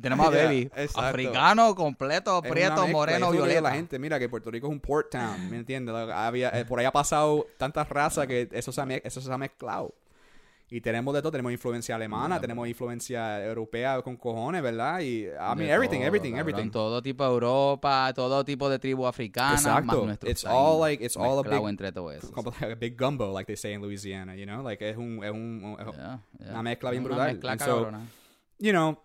Tenemos a [laughs] Yeah, Baby. exacto. Africano, completo, prieto, moreno, a violeta. la gente, mira que Puerto Rico es un port town, ¿me entiendes? Había, eh, por ahí ha pasado tantas razas que eso se ha, eso se ha mezclado. Y tenemos de todo, tenemos influencia alemana, Yeah. tenemos influencia europea con cojones, ¿verdad? Y, I mean, De everything, todo, everything, cabrón. everything. Todo tipo de Europa, todo tipo de tribu africana. Más Exacto. nuestros It's ahí all like- it's all a big- entre todo eso. [laughs] A big gumbo, like they say in Louisiana, you know? Like, es un, es un, es Yeah, yeah. una mezcla bien Una brutal. mezcla so, you know,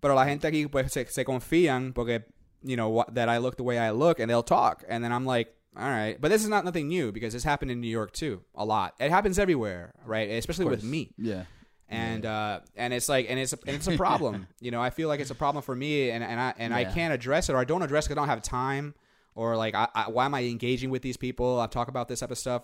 pero la gente aquí pues se, se confían porque, you know, what, that I look the way I look and they'll talk. And then I'm like, all right. But this is not nothing new because this happened in New York too, a lot. It happens everywhere, right? Especially with me. Yeah. And uh and it's like and it's a, and it's a problem. [laughs] you know, I feel like it's a problem for me and and I and I Yeah. can't address it or I don't address it 'cause I don't have time or like I, I, why am I engaging with these people? I talk about this type of stuff.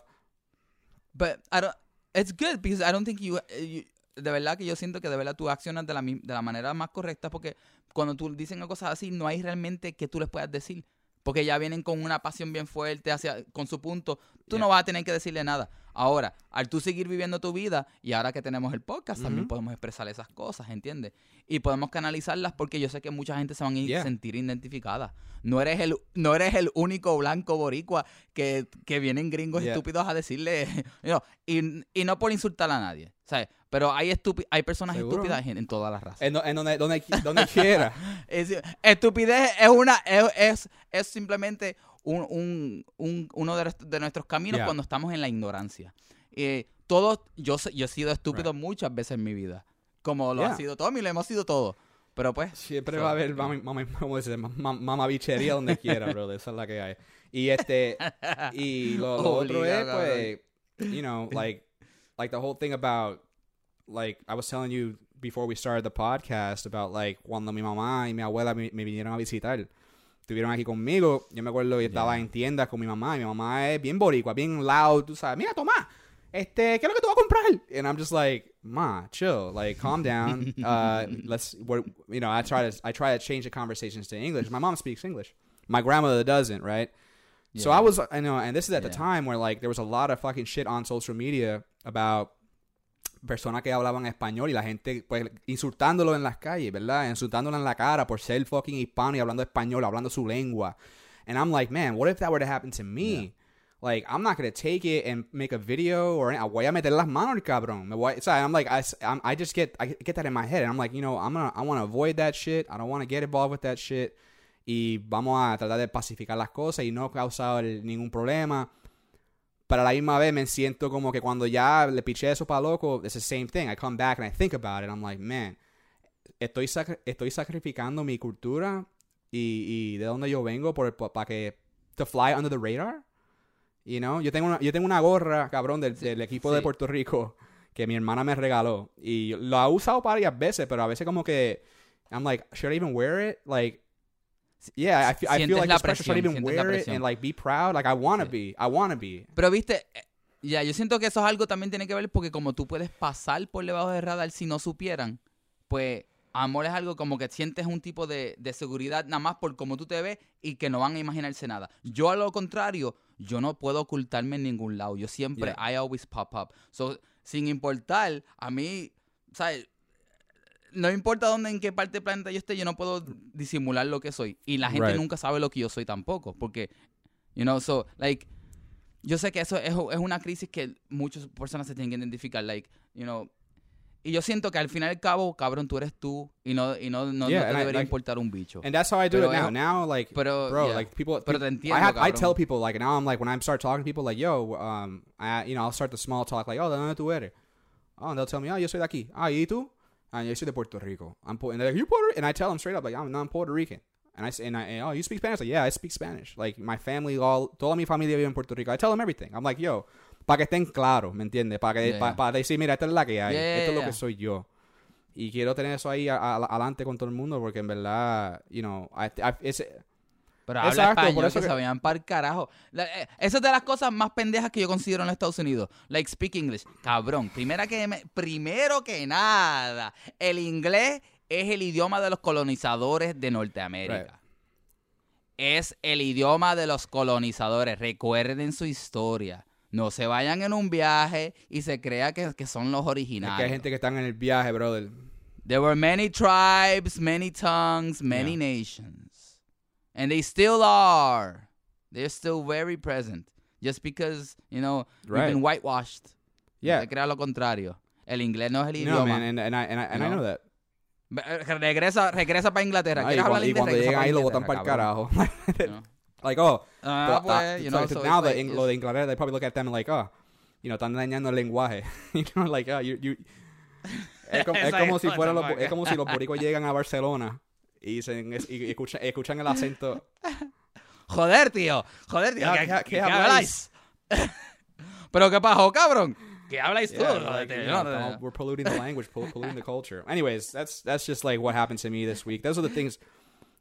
But I don't, it's good because I don't think you, you- de verdad que yo siento que de verdad tú accionas de la, mi- de la manera más correcta porque cuando tú dicen cosas así no hay realmente que tú les puedas decir. Porque ya vienen con una pasión bien fuerte hacia con su punto. Tú Yeah. no vas a tener que decirle nada. Ahora, al tú seguir viviendo tu vida y ahora que tenemos el podcast, también podemos expresar esas cosas, ¿entiendes? Y podemos canalizarlas porque yo sé que mucha gente se van a Yeah. sentir identificada. No eres el no eres el único blanco boricua que, que vienen gringos Yeah. estúpidos a decirle [laughs] you know, y, y no por insultar a nadie, ¿sabes? Pero hay hay personas Seguro. estúpidas en, en todas las razas. En, en donde donde donde quiera. [laughs] Es, estupidez es una es, es, es simplemente un, un, un- uno de, nuestros- de nuestros caminos Yeah. cuando estamos en la ignorancia. Eh, todos, yo, yo he sido estúpido muchas veces en mi vida. Como lo ha Yeah. sido Tommy, lo hemos sido todos. Pero pues. Siempre so, va a haber. Ma- mamabichería donde quiera, [laughs] bro. Esa es la que hay. Y este y lo, lo otro es pues you know, like like the whole thing about like I was telling you before we started the podcast about like cuando mi mamá y mi abuela me, me vinieron a visitar. Estuvieron aquí conmigo. Yo me acuerdo que estaba en tiendas con mi mamá. Y mi mamá es bien boricua, bien loud. Tú sabes, mira, toma. Este, ¿qué es lo que tú vas a comprar? And I'm just like, ma, chill, like, calm down. [laughs] Uh, let's, we're, you know, I try to, I try to change the conversations to English. My mom speaks English. My grandmother doesn't, right? So I was, I know, and this is at the time where like there was a lot of fucking shit on social media about personas que hablaban español y la gente pues insultándolo en las calles, ¿verdad? Insultándolo en la cara por ser fucking hispano y hablando español, hablando su lengua. And I'm like, man, what if that were to happen to me? Like, I'm not gonna take it and make a video or voy a meter las manos al cabrón. Me voy, o sea, I'm like, I, I'm- I just get, I get that in my head. And I'm like, you know, I'm gonna, I want to avoid that shit. I don't want to get involved with that shit. Y vamos a tratar de pacificar las cosas y no causar ningún problema. Pero a la misma vez me siento como que cuando ya le piché eso para loco, it's the same thing. I come back and I think about it. I'm like, man, estoy, estoy sacrificando mi cultura y, y de dónde yo vengo por, para que to fly under the radar. You know, yo tengo una, yo tengo una gorra, cabrón, del, del equipo de sí. Puerto Rico [laughs] que mi hermana me regaló y lo ha usado varias veces, pero a veces como que I'm like, should I even wear it? Like, yeah, I, feel- I feel like la pressure. Should presión, even wear it presión. and like be proud? Like I want to Sí. be, I want to be. Pero viste, eh, ya, yo siento que eso es algo también tiene que ver porque como tú puedes pasar por debajo del radar si no supieran, pues amor es algo como que sientes un tipo de, de seguridad nada más por cómo tú te ves y que no van a imaginarse nada. Yo a lo contrario, yo no puedo ocultarme en ningún lado. Yo siempre, I always pop up. So, sin importar, a mí, ¿sabes? No importa dónde, en qué parte del planeta yo esté, yo no puedo disimular lo que soy. Y la gente Right. nunca sabe lo que yo soy tampoco. Porque, you know, so, like, yo sé que eso es, es una crisis que muchas personas se tienen que identificar, like, you know, y yo siento que al fin y al cabo, cabrón, tú eres tú y no, y no, no, Yeah, no te and I- debería like- importar un bicho. And that's how I do Pero it now. es- Now, like, pero, bro, yeah. like people. Pero te I entiendo, have, I tell people like now I'm like when I start talking to people like yo, um, I you know I'll start the small talk like oh, ¿de dónde tú eres? Oh, and they'll tell me oh, yo soy de aquí. Ah, ¿y tú? Ah, yo soy de Puerto Rico. I'm Pu- and they're like you Puerto, and I tell them straight up like I'm not Puerto Rican. And I say, and I, and, oh, you speak Spanish? Like, yeah, I speak Spanish. Like, my family, all, toda mi familia vive en Puerto Rico. I tell them everything. I'm like, yo, para que estén claros, ¿me entiendes? Para que, Yeah, pa- para decir, mira, esta es la que hay. Yeah, Esto es lo que soy yo. Y quiero tener eso ahí a- a- adelante con todo el mundo porque en verdad, you know, I, I, it's, Pero habla Exacto, por español, eso que, que- para el carajo. La- eh, esa es de las cosas más pendejas que yo considero en los Estados Unidos. Like, speak English. Cabrón, primera que me- primero que nada, el inglés es el idioma de los colonizadores de Norteamérica. Es el idioma de los colonizadores. Recuerden su historia. No se vayan en un viaje y se crea que, que son los es originales. que hay gente que están en el viaje, brother. There were many tribes, many tongues, many Yeah. nations. And they still are. They're still very present. Just because, you know, we've been whitewashed. Yeah. Crea lo contrario. El inglés no es el idioma. No, man, and, and I, and I, and I know? that. Eh, Regresa, regresa para Inglaterra. Y ¿Quieres cuando, y cuando llegan ahí lo botan para el carajo. [laughs] [laughs] Know? like, oh, So, pues, uh, you know, so now the like- Eng- lo de Inglaterra, they probably look at them like, oh, you know, están dañando el lenguaje. [laughs] you know, like, oh, you, you... Es como, es como si fueran the los, es como si los boricos llegan a Barcelona y, dicen, es- y escuchan, escuchan el acento. [laughs] Joder, tío. Joder, tío. Ya, ¿Qué, ¿qué- qué qué habláis? [laughs] ¿Pero qué pasó, cabrón? ¿Qué habláis tú? Yeah, like, you know, no- estamos- we're polluting the language, polluting the culture. Anyways, that's that's just like what happened to me this week. Those are the things.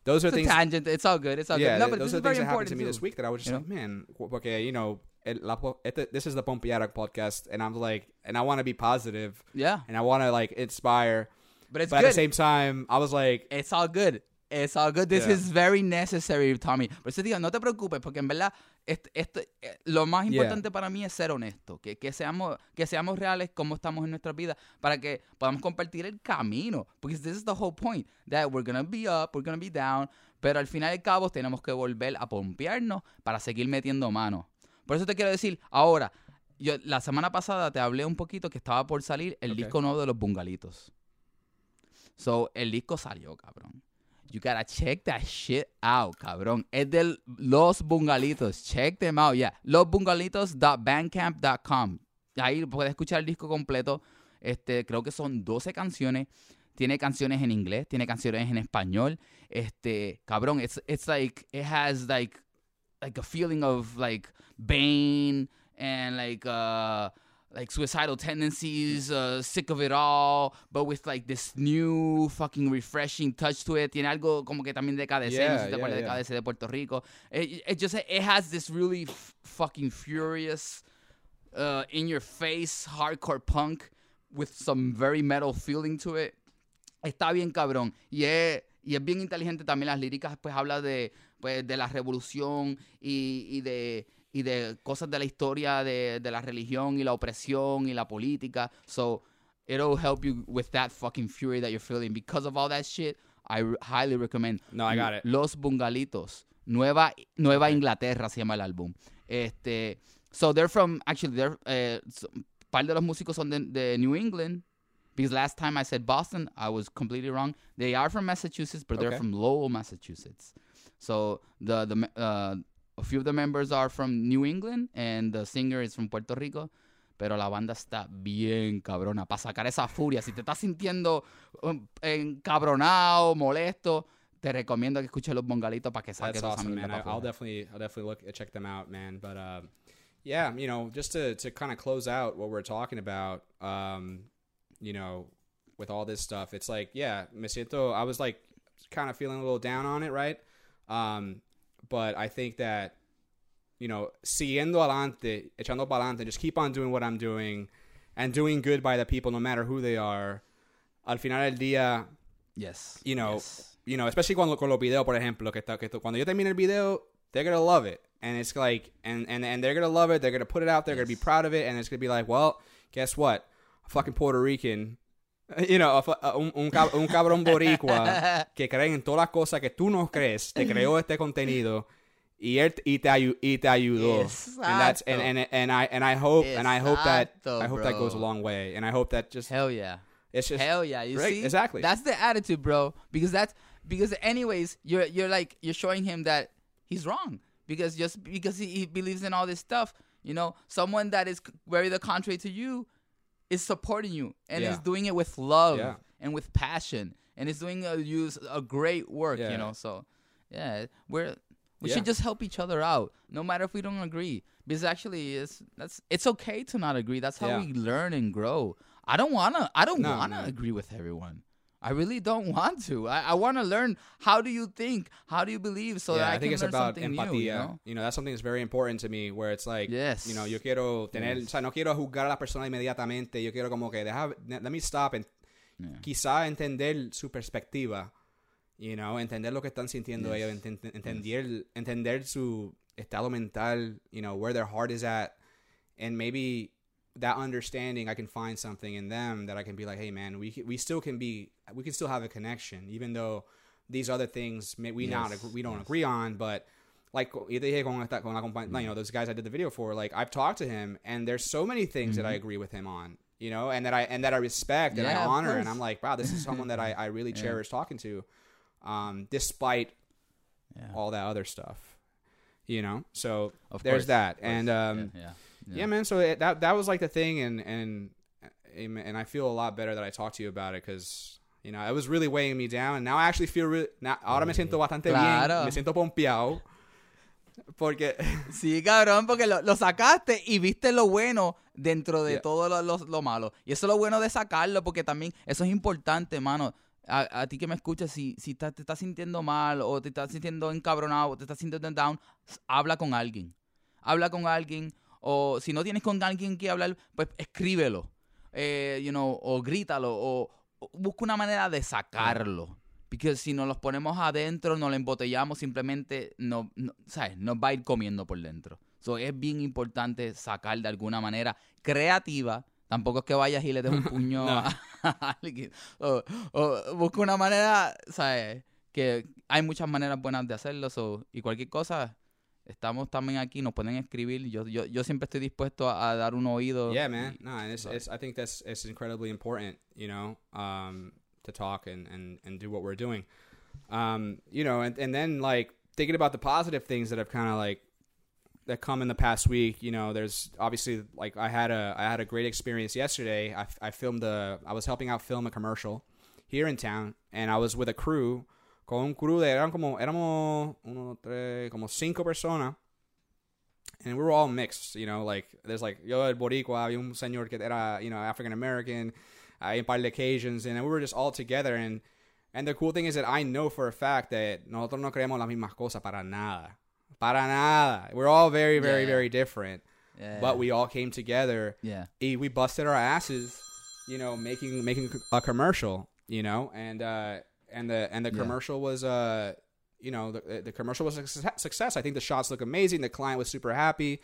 Those are It's a things. tangent. It's all good. It's all Yeah, good. No, but those this are is the things very that happened to important me too. this week that I was just you like, man, okay, you know, el, la, po- this is the Pompiara podcast, and I'm like, and I want to be positive, Yeah, and I want to like inspire, but it's but at good. the same time, I was like, It's all good. It's all good. This Yeah. is very necessary, Tommy. Por eso digo, no te preocupes, porque en verdad, este, este, lo más Yeah. importante para mí es ser honesto, que, que, seamos, que seamos reales como estamos en nuestras vidas, para que podamos compartir el camino. Porque this is the whole point, that we're gonna be up, we're gonna be down, pero al final y cabo tenemos que volver a pompearnos para seguir metiendo mano. Por eso te quiero decir, ahora, yo la semana pasada te hablé un poquito que estaba por salir el Ok. disco nuevo de los Bungalitos. So, el disco salió, cabrón. You gotta check that shit out, cabrón. Es de Los Bungalitos. Check them out, yeah. Losbungalitos.bandcamp.com. Ahí puedes escuchar el disco completo. Este, creo que son 12 canciones. Tiene canciones en inglés, tiene canciones en español. Este, cabrón, it's, it's like, it has like, like a feeling of like Bane and like, uh, like suicidal tendencies, uh, sick of it all, but with like this new fucking refreshing touch to it. Tiene algo como que también de KDC, no sé si te yeah, acuerdas de yeah. KDC de Puerto Rico. It, it just it has this really f- fucking furious, uh, in your face hardcore punk with some very metal feeling to it. Está bien cabrón y es y es bien inteligente también las líricas pues habla de pues de la revolución y, y de y de cosas de la historia de, de la religión y la opresión y la política. So it'll help you with that fucking fury that you're feeling. Because of all that shit I highly recommend No, I got it. Los Bungalitos. Nueva Nueva Inglaterra se llama el álbum. Este so they're from actually they're eh, so- par de los músicos son de, de New England. Because last time I said Boston, I was completely wrong. They are from Massachusetts, but they're from Lowell, Massachusetts. So the the uh, a few of the members are from New England and the singer is from Puerto Rico. Pero la banda está bien cabrona para sacar esa furia. Si te estás sintiendo um, encabronado, molesto, te recomiendo que escuches los bongalitos para que saques That's awesome, man. I'll definitely, I'll definitely look, and check them out, man. But uh, yeah, you know, just to to kind of close out what we're talking about, um, you know, with all this stuff, it's like, yeah, me siento. I was like, kind of feeling a little down on it, right? Um, but I think that, you know, siguiendo adelante, echando para adelante, just keep on doing what I'm doing, and doing good by the people, no matter who they are. Al final del día, Yes. you know, yes. you know, especially cuando con los videos, por ejemplo, que, está, que cuando yo termine el video, they're gonna love it, and it's like, and and and they're gonna love it. They're gonna put it out. They're gonna be proud of it, and it's gonna be like, well, guess what? A fucking Puerto Rican, [laughs] you know, a- uh, un, un, cab- un cabrón boricua que cree en todas las cosas que tú no crees, te creó este contenido. Y, él, y, te y te ayudó. And that's and, and and I and I hope and I hope that Exacto, I hope that goes a bro. long way. And I hope that just Hell yeah. it's just Hell yeah, you right, see? exactly. That's the attitude, bro. Because that's because anyways, you're you're like you're showing him that he's wrong. Because just because he, he believes in all this stuff, you know, someone that is very the contrary to you is supporting you and Yeah. is doing it with love Yeah. and with passion and is doing a use a great work, Yeah. you know. So Yeah, we're we should just help each other out, no matter if we don't agree. Because actually, it's that's it's okay to not agree. That's how we learn and grow. I don't wanna I don't No, wanna no. agree with everyone. I really don't [laughs] want to. I, I want to learn how do you think, how do you believe, so yeah, that I, I, think can it's about empatía. new. You know? You know, that's something that's very important to me. Where it's like, Yes. you know, yo quiero tener, Yes. o sea, no quiero juzgar a la persona inmediatamente. Yo quiero como que dejar, let me stop and Yeah. quizá entender su perspectiva. You know, entender lo que están sintiendo Yes. ellos, enten- entender, entender su estado mental. You know, where their heart is at, and maybe that understanding, I can find something in them that I can be like, hey, man, we we still can be, we can still have a connection, even though these other things may, we not Yes, agree- we don't yes. agree on, but like dije con, esta, con la compa- you know those guys I did the video for like I've talked to him and there's so many things that I agree with him on you know and that I and that I respect and Mm-hmm. Yeah, I honor and. I'm like wow this is someone that I, I really [laughs] Yeah. cherish talking to um despite Yeah. all that other stuff you know so Of there's course, that and um yeah, yeah, yeah, man. So it, that that was like the thing, and and and I feel a lot better that I talked to you about it because you know it was really weighing me down, and now I actually feel really. Now, ahora me siento bastante Claro. bien, me siento pompeado, porque [laughs] Sí, cabrón, porque lo, lo sacaste y viste lo bueno dentro de Yeah. todo lo, lo- lo malo. Y eso es lo bueno de sacarlo, porque también eso es importante, mano. A, a ti que me escuchas, si, si te estás sintiendo mal o te estás sintiendo encabronado o te estás sintiendo down, habla con alguien. Habla con alguien o si no tienes con alguien que hablar, pues escríbelo. Eh, you know, o grítalo o, o busca una manera de sacarlo. Porque si nos los ponemos adentro, nos lo embotellamos, simplemente no, no- ¿sabes? nos va a ir comiendo por dentro. So, es bien importante sacar de alguna manera creativa. Tampoco es que vayas y le des un [laughs] puño No. a, [laughs] alguien. O, o busca una manera, ¿sabes? Que hay muchas maneras buenas de hacerlo. so, y cualquier cosa, estamos también aquí, nos pueden escribir. Yo, yo, yo siempre estoy dispuesto a, a dar un oído. yeah, man. y- No, and it's, so- it's I think that's it's incredibly important, you know, um, to talk and and and do what we're doing, um, you know, and and then like thinking about the positive things that have kind of like that come in the past week. You know, there's obviously like I had a I had a great experience yesterday. I I filmed a I was helping out film a commercial here in town, and I was with a crew. Con un crew de eran como éramos uno tres como cinco personas. And we were all mixed, you know, like there's like yo el boricua, había un señor que era, you know, African American, hay un par de occasions, and we were just all together. And and the cool thing is that I know for a fact that nosotros no creemos las mismas cosas para nada, para nada. We're all very, very, Yeah. very different, Yeah. but we all came together Yeah. we busted our asses, you know, making making a commercial, you know, and uh, and the and the Yeah. commercial was uh, you know, the the commercial was a success-. I think the shots look amazing. The client was super happy,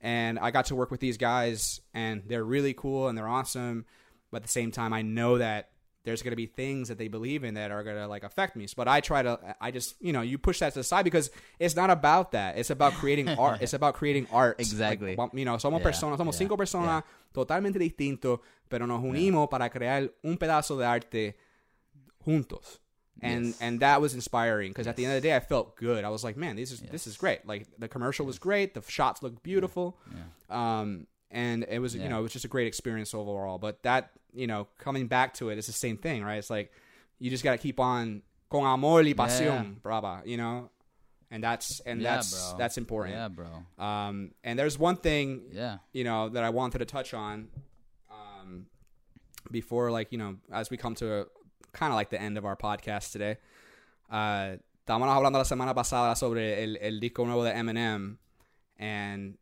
and I got to work with these guys, and they're really cool and they're awesome. But at the same time, I know that there's going to be things that they believe in that are going to like affect me. But I try to, I just, you know, you push that to the side because it's not about that. It's about creating [laughs] art. It's about creating art. Exactly. Like, you know, somos Yeah, personas, somos yeah, cinco personas totalmente distintos, pero nos unimos para crear un pedazo de arte juntos. And Yes. and that was inspiring because at the end of the day, I felt good. I was like, man, this is this is great. Like the commercial was great. The shots looked beautiful. Yeah. Um, and it was you know it was just a great experience overall. But that you know coming back to it, it's the same thing, right? It's like you just got to keep on con amor y pasión, brava, you know. And that's and Yeah, that's bro. that's important. Yeah, bro. Um, and there's one thing Yeah. you know that I wanted to touch on um, before, like you know, as we come to kind of like the end of our podcast today. Uh, estábamos hablando la semana pasada sobre el, el disco nuevo de Eminem, and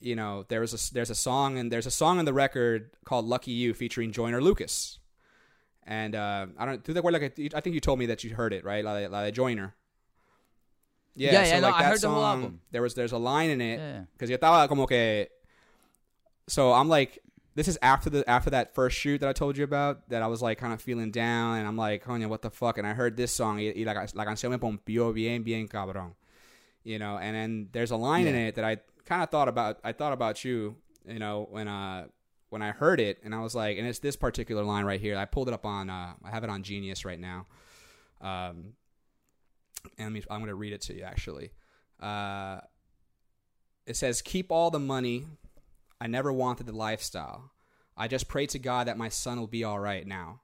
you know there was a there's a song and there's a song on the record called "Lucky You" featuring Joyner Lucas. And uh, I don't. ¿Tú te acuerdas like? I think you told me that you heard it, right? La de, la de Joyner. Yeah, Yeah, so yeah, no, like I that heard the whole song, album. There was there's a line in it Yeah. because yo estaba como que so I'm like this is after the after that first shoot that I told you about that I was like kind of feeling down and I'm like coño what the fuck? And I heard this song y, y la, la canción me pompió bien bien cabrón you know? And then there's a line in it that I kind of thought about I thought about you you know when uh when I heard it and I was like and it's this particular line right here. I pulled it up on uh I have it on Genius right now. Um and let me, I'm going to read it to you actually. Uh it says keep all the money I never wanted the lifestyle. I just pray to God that my son will be all right now.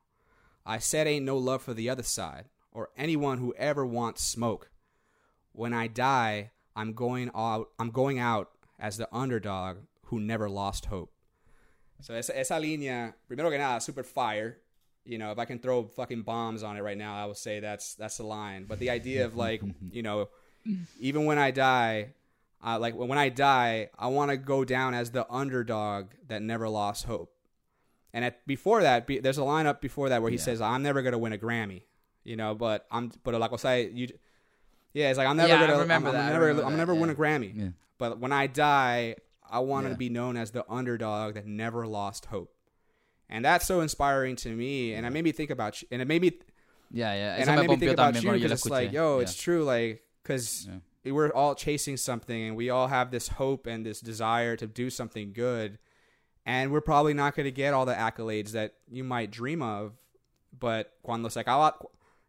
I said ain't no love for the other side or anyone who ever wants smoke. when I die, I'm going out. I'm going out as the underdog who never lost hope. So esa, esa línea, primero que nada, super fire. You know, if I can throw fucking bombs on it right now, I would say that's that's the line. But the idea of like, [laughs] you know, even when I die, uh, like when I die, I want to go down as the underdog that never lost hope. And at, before that, be, there's a line up before that where he Yeah. says, "I'm never gonna win a Grammy," you know. But I'm, but like I say, you, yeah, it's like I'm never Yeah, gonna, remember I'm, that, I'm never, remember I'm that, never win a Grammy. Yeah. But when I die, I want Yeah. to be known as the underdog that never lost hope. And that's so inspiring to me. And it made me think about you. And it made me, Yeah, yeah. and Eso I me made me think about you because it's like, yo, Yeah. it's true. Like, because Yeah. We're all chasing something and we all have this hope and this desire to do something good. And we're probably not going to get all the accolades that you might dream of. But cuando se acaba,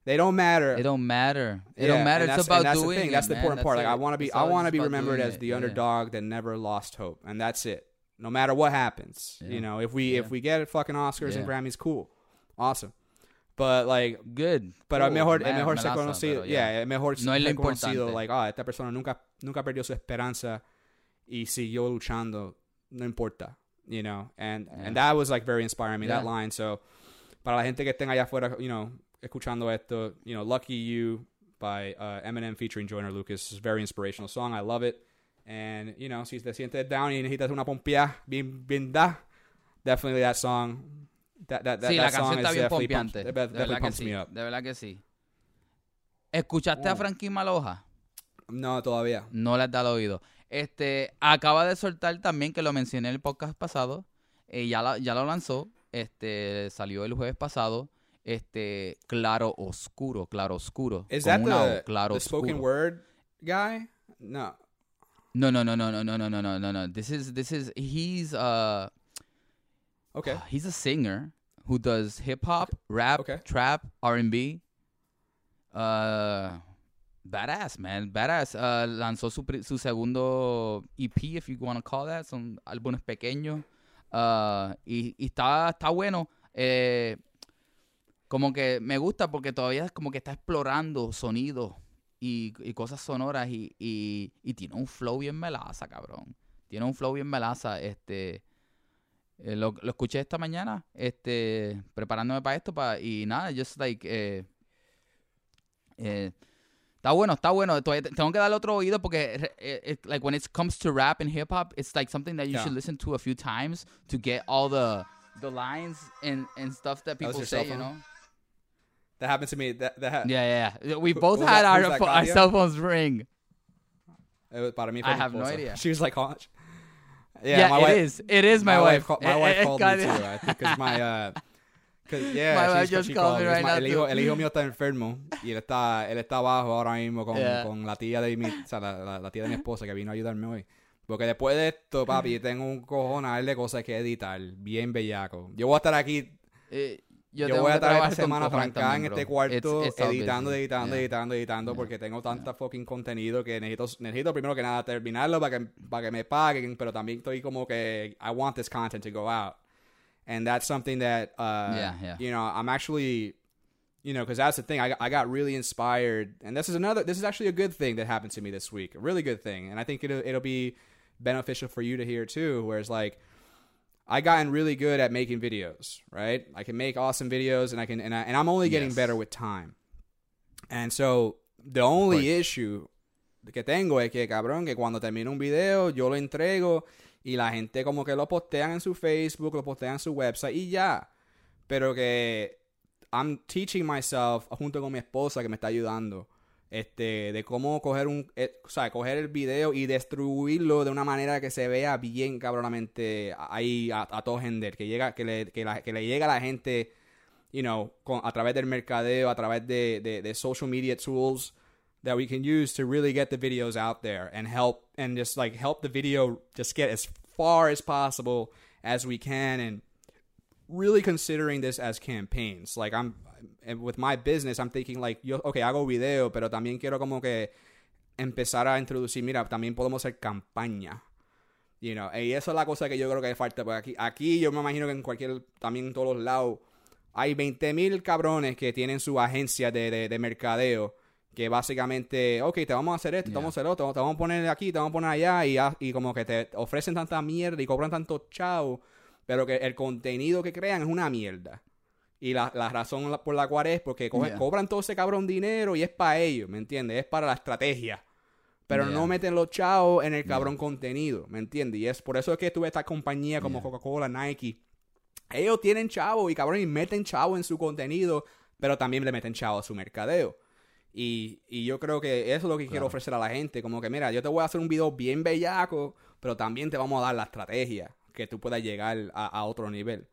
they don't matter. It don't matter. It Yeah, don't matter. It's about that's doing the thing. it, That's the important part. That's Like I want to be, I want to be remembered as the Yeah. underdog that never lost hope, and that's it. No matter what happens, Yeah. you know, if we if we get fucking Oscars and Grammys, cool, awesome. But like, Good. pero es Cool, mejor, man, mejor ser melaza, conocido. pero yeah, es mejor No lo ser conocido. importante. Like, ah, esta persona nunca nunca perdió su esperanza y siguió luchando. No importa, you know. And Yeah. and that was like very inspiring me that line. So para la gente que estén allá afuera, you know, escuchando esto, you know, Lucky You by uh, Eminem featuring Joyner Lucas is a very inspirational song. I love it. And, you know, si te sientes down y necesitas una pompía bien, bien da, definitely that song, that, that, that, Sí, la canción está bien pompeante. pumps, De verdad que sí. De verdad que sí. ¿Escuchaste a Oh. Frankie Maloja? No, todavía. No le has dado oído. Este, acaba de soltar también, que lo mencioné en el podcast pasado, eh, ya, la- ya lo lanzó, este, salió el jueves pasado, este, Claro Oscuro, Claro Oscuro. Con that una the, Claro the spoken Oscuro. word guy? No. No, no, no, no, no, no, no, no, no, no, no. This is, this is, he's, uh, Okay. he's a singer who does hip hop, rap, Okay. trap, R&B. Uh, badass, man, badass. Uh, lanzó su, su segundo EP, if you want to call that, son álbumes pequeños. Uh, y, y está, está bueno. Eh, como que me gusta porque todavía es como que está explorando sonidos y, y cosas sonoras y, y, y tiene un flow bien melaza, cabrón. Tiene un flow bien melaza, este... eh, lo, lo escuché esta mañana, este, preparándome para esto, pa, y nada, just like, eh, eh, está bueno, está bueno. Todavía tengo que darle otro oído porque, re- eh, it- like, when it comes to rap and hip hop, it's like something that you Yeah. should listen to a few times to get all the the lines and and stuff that That people your say, you know. That happened to me. That, that, Yeah, yeah. We both had that- our that, our cell phones ring. It was, para mí I have no idea. She was like, "Huh?" Yeah, my it wife, is. It is my, my wife. ca- my Eh, wife eh, called me too. I think because my uh, cause, [laughs] yeah, wife just she called me right my- now, el hijo, el [laughs] hijo mío está enfermo y él está, él está abajo ahora mismo con, Yeah. con la tía de mi, o sea, la, la- la tía de mi esposa que vino a ayudarme hoy. Porque después de esto, papi, [laughs] tengo un cojonal de cosas que editar, bien bellaco. Yo voy a estar aquí Eh, yo, tengo voy a estar esta semana trancada en este cuarto It's- it's editando, editando, Yeah. editando, editando Yeah. porque tengo tanta fucking contenido que necesito, necesito primero que nada terminarlo para que, para que me paguen, pero también estoy como que I want this content to go out. And that's something that, uh, Yeah, yeah. you know, I'm actually, you know, because that's the thing. I, I got really inspired. And this is another, this is actually a good thing that happened to me this week. A really good thing. And I think it'll, it'll be beneficial for you to hear too, where it's like, I gotten really good at making videos, right? I can make awesome videos, and I can, and, I, and I'm only getting Yes. better with time. And so the only issue que tengo es que, cabrón, que cuando termino un video, yo lo entrego y la gente como que lo postean en su Facebook, lo postean en su website y ya. Pero que I'm teaching myself junto con mi esposa que me está ayudando. Este, de cómo coger un, eh, o sea, coger el video y distribuirlo de una manera que se vea bien cabronamente ahí a, a todo gender, que llega, que le, que, la- que le llega a la gente, you know, con, a través del mercadeo, a través de, de, de social media tools that we can use to really get the videos out there and help and just like help the video just get as far as possible as we can and really considering this as campaigns. Like I'm and with my business, I'm thinking like yo okay, hago video, pero también quiero como que empezar a introducir, mira, también podemos hacer campaña. You know, y eso es la cosa que yo creo que falta. Porque aquí, aquí yo me imagino que en cualquier, también en todos los lados, hay 20 mil cabrones que tienen su agencia de, de, de mercadeo que básicamente, ok, te vamos a hacer esto, te Yeah. vamos a hacer otro, te vamos a poner aquí, te vamos a poner allá, y, y como que te ofrecen tanta mierda y cobran tanto chavo, pero que el contenido que crean es una mierda. Y la, la razón por la cual es porque cogen- Yeah. cobran todo ese cabrón dinero y es para ellos, ¿me entiendes? Es para la estrategia. Pero Yeah. no meten los chavos en el cabrón contenido, ¿me entiendes? Y es por eso es que tuve esta compañía como. Coca-Cola, Nike. Ellos tienen chavo y cabrón y meten chavo en su contenido, pero también le meten chavo a su mercadeo. Y, y yo creo que eso es lo que quiero ofrecer a la gente. Como que, mira, yo te voy a hacer un video bien bellaco, pero también te vamos a dar la estrategia que tú puedas llegar a, a otro nivel.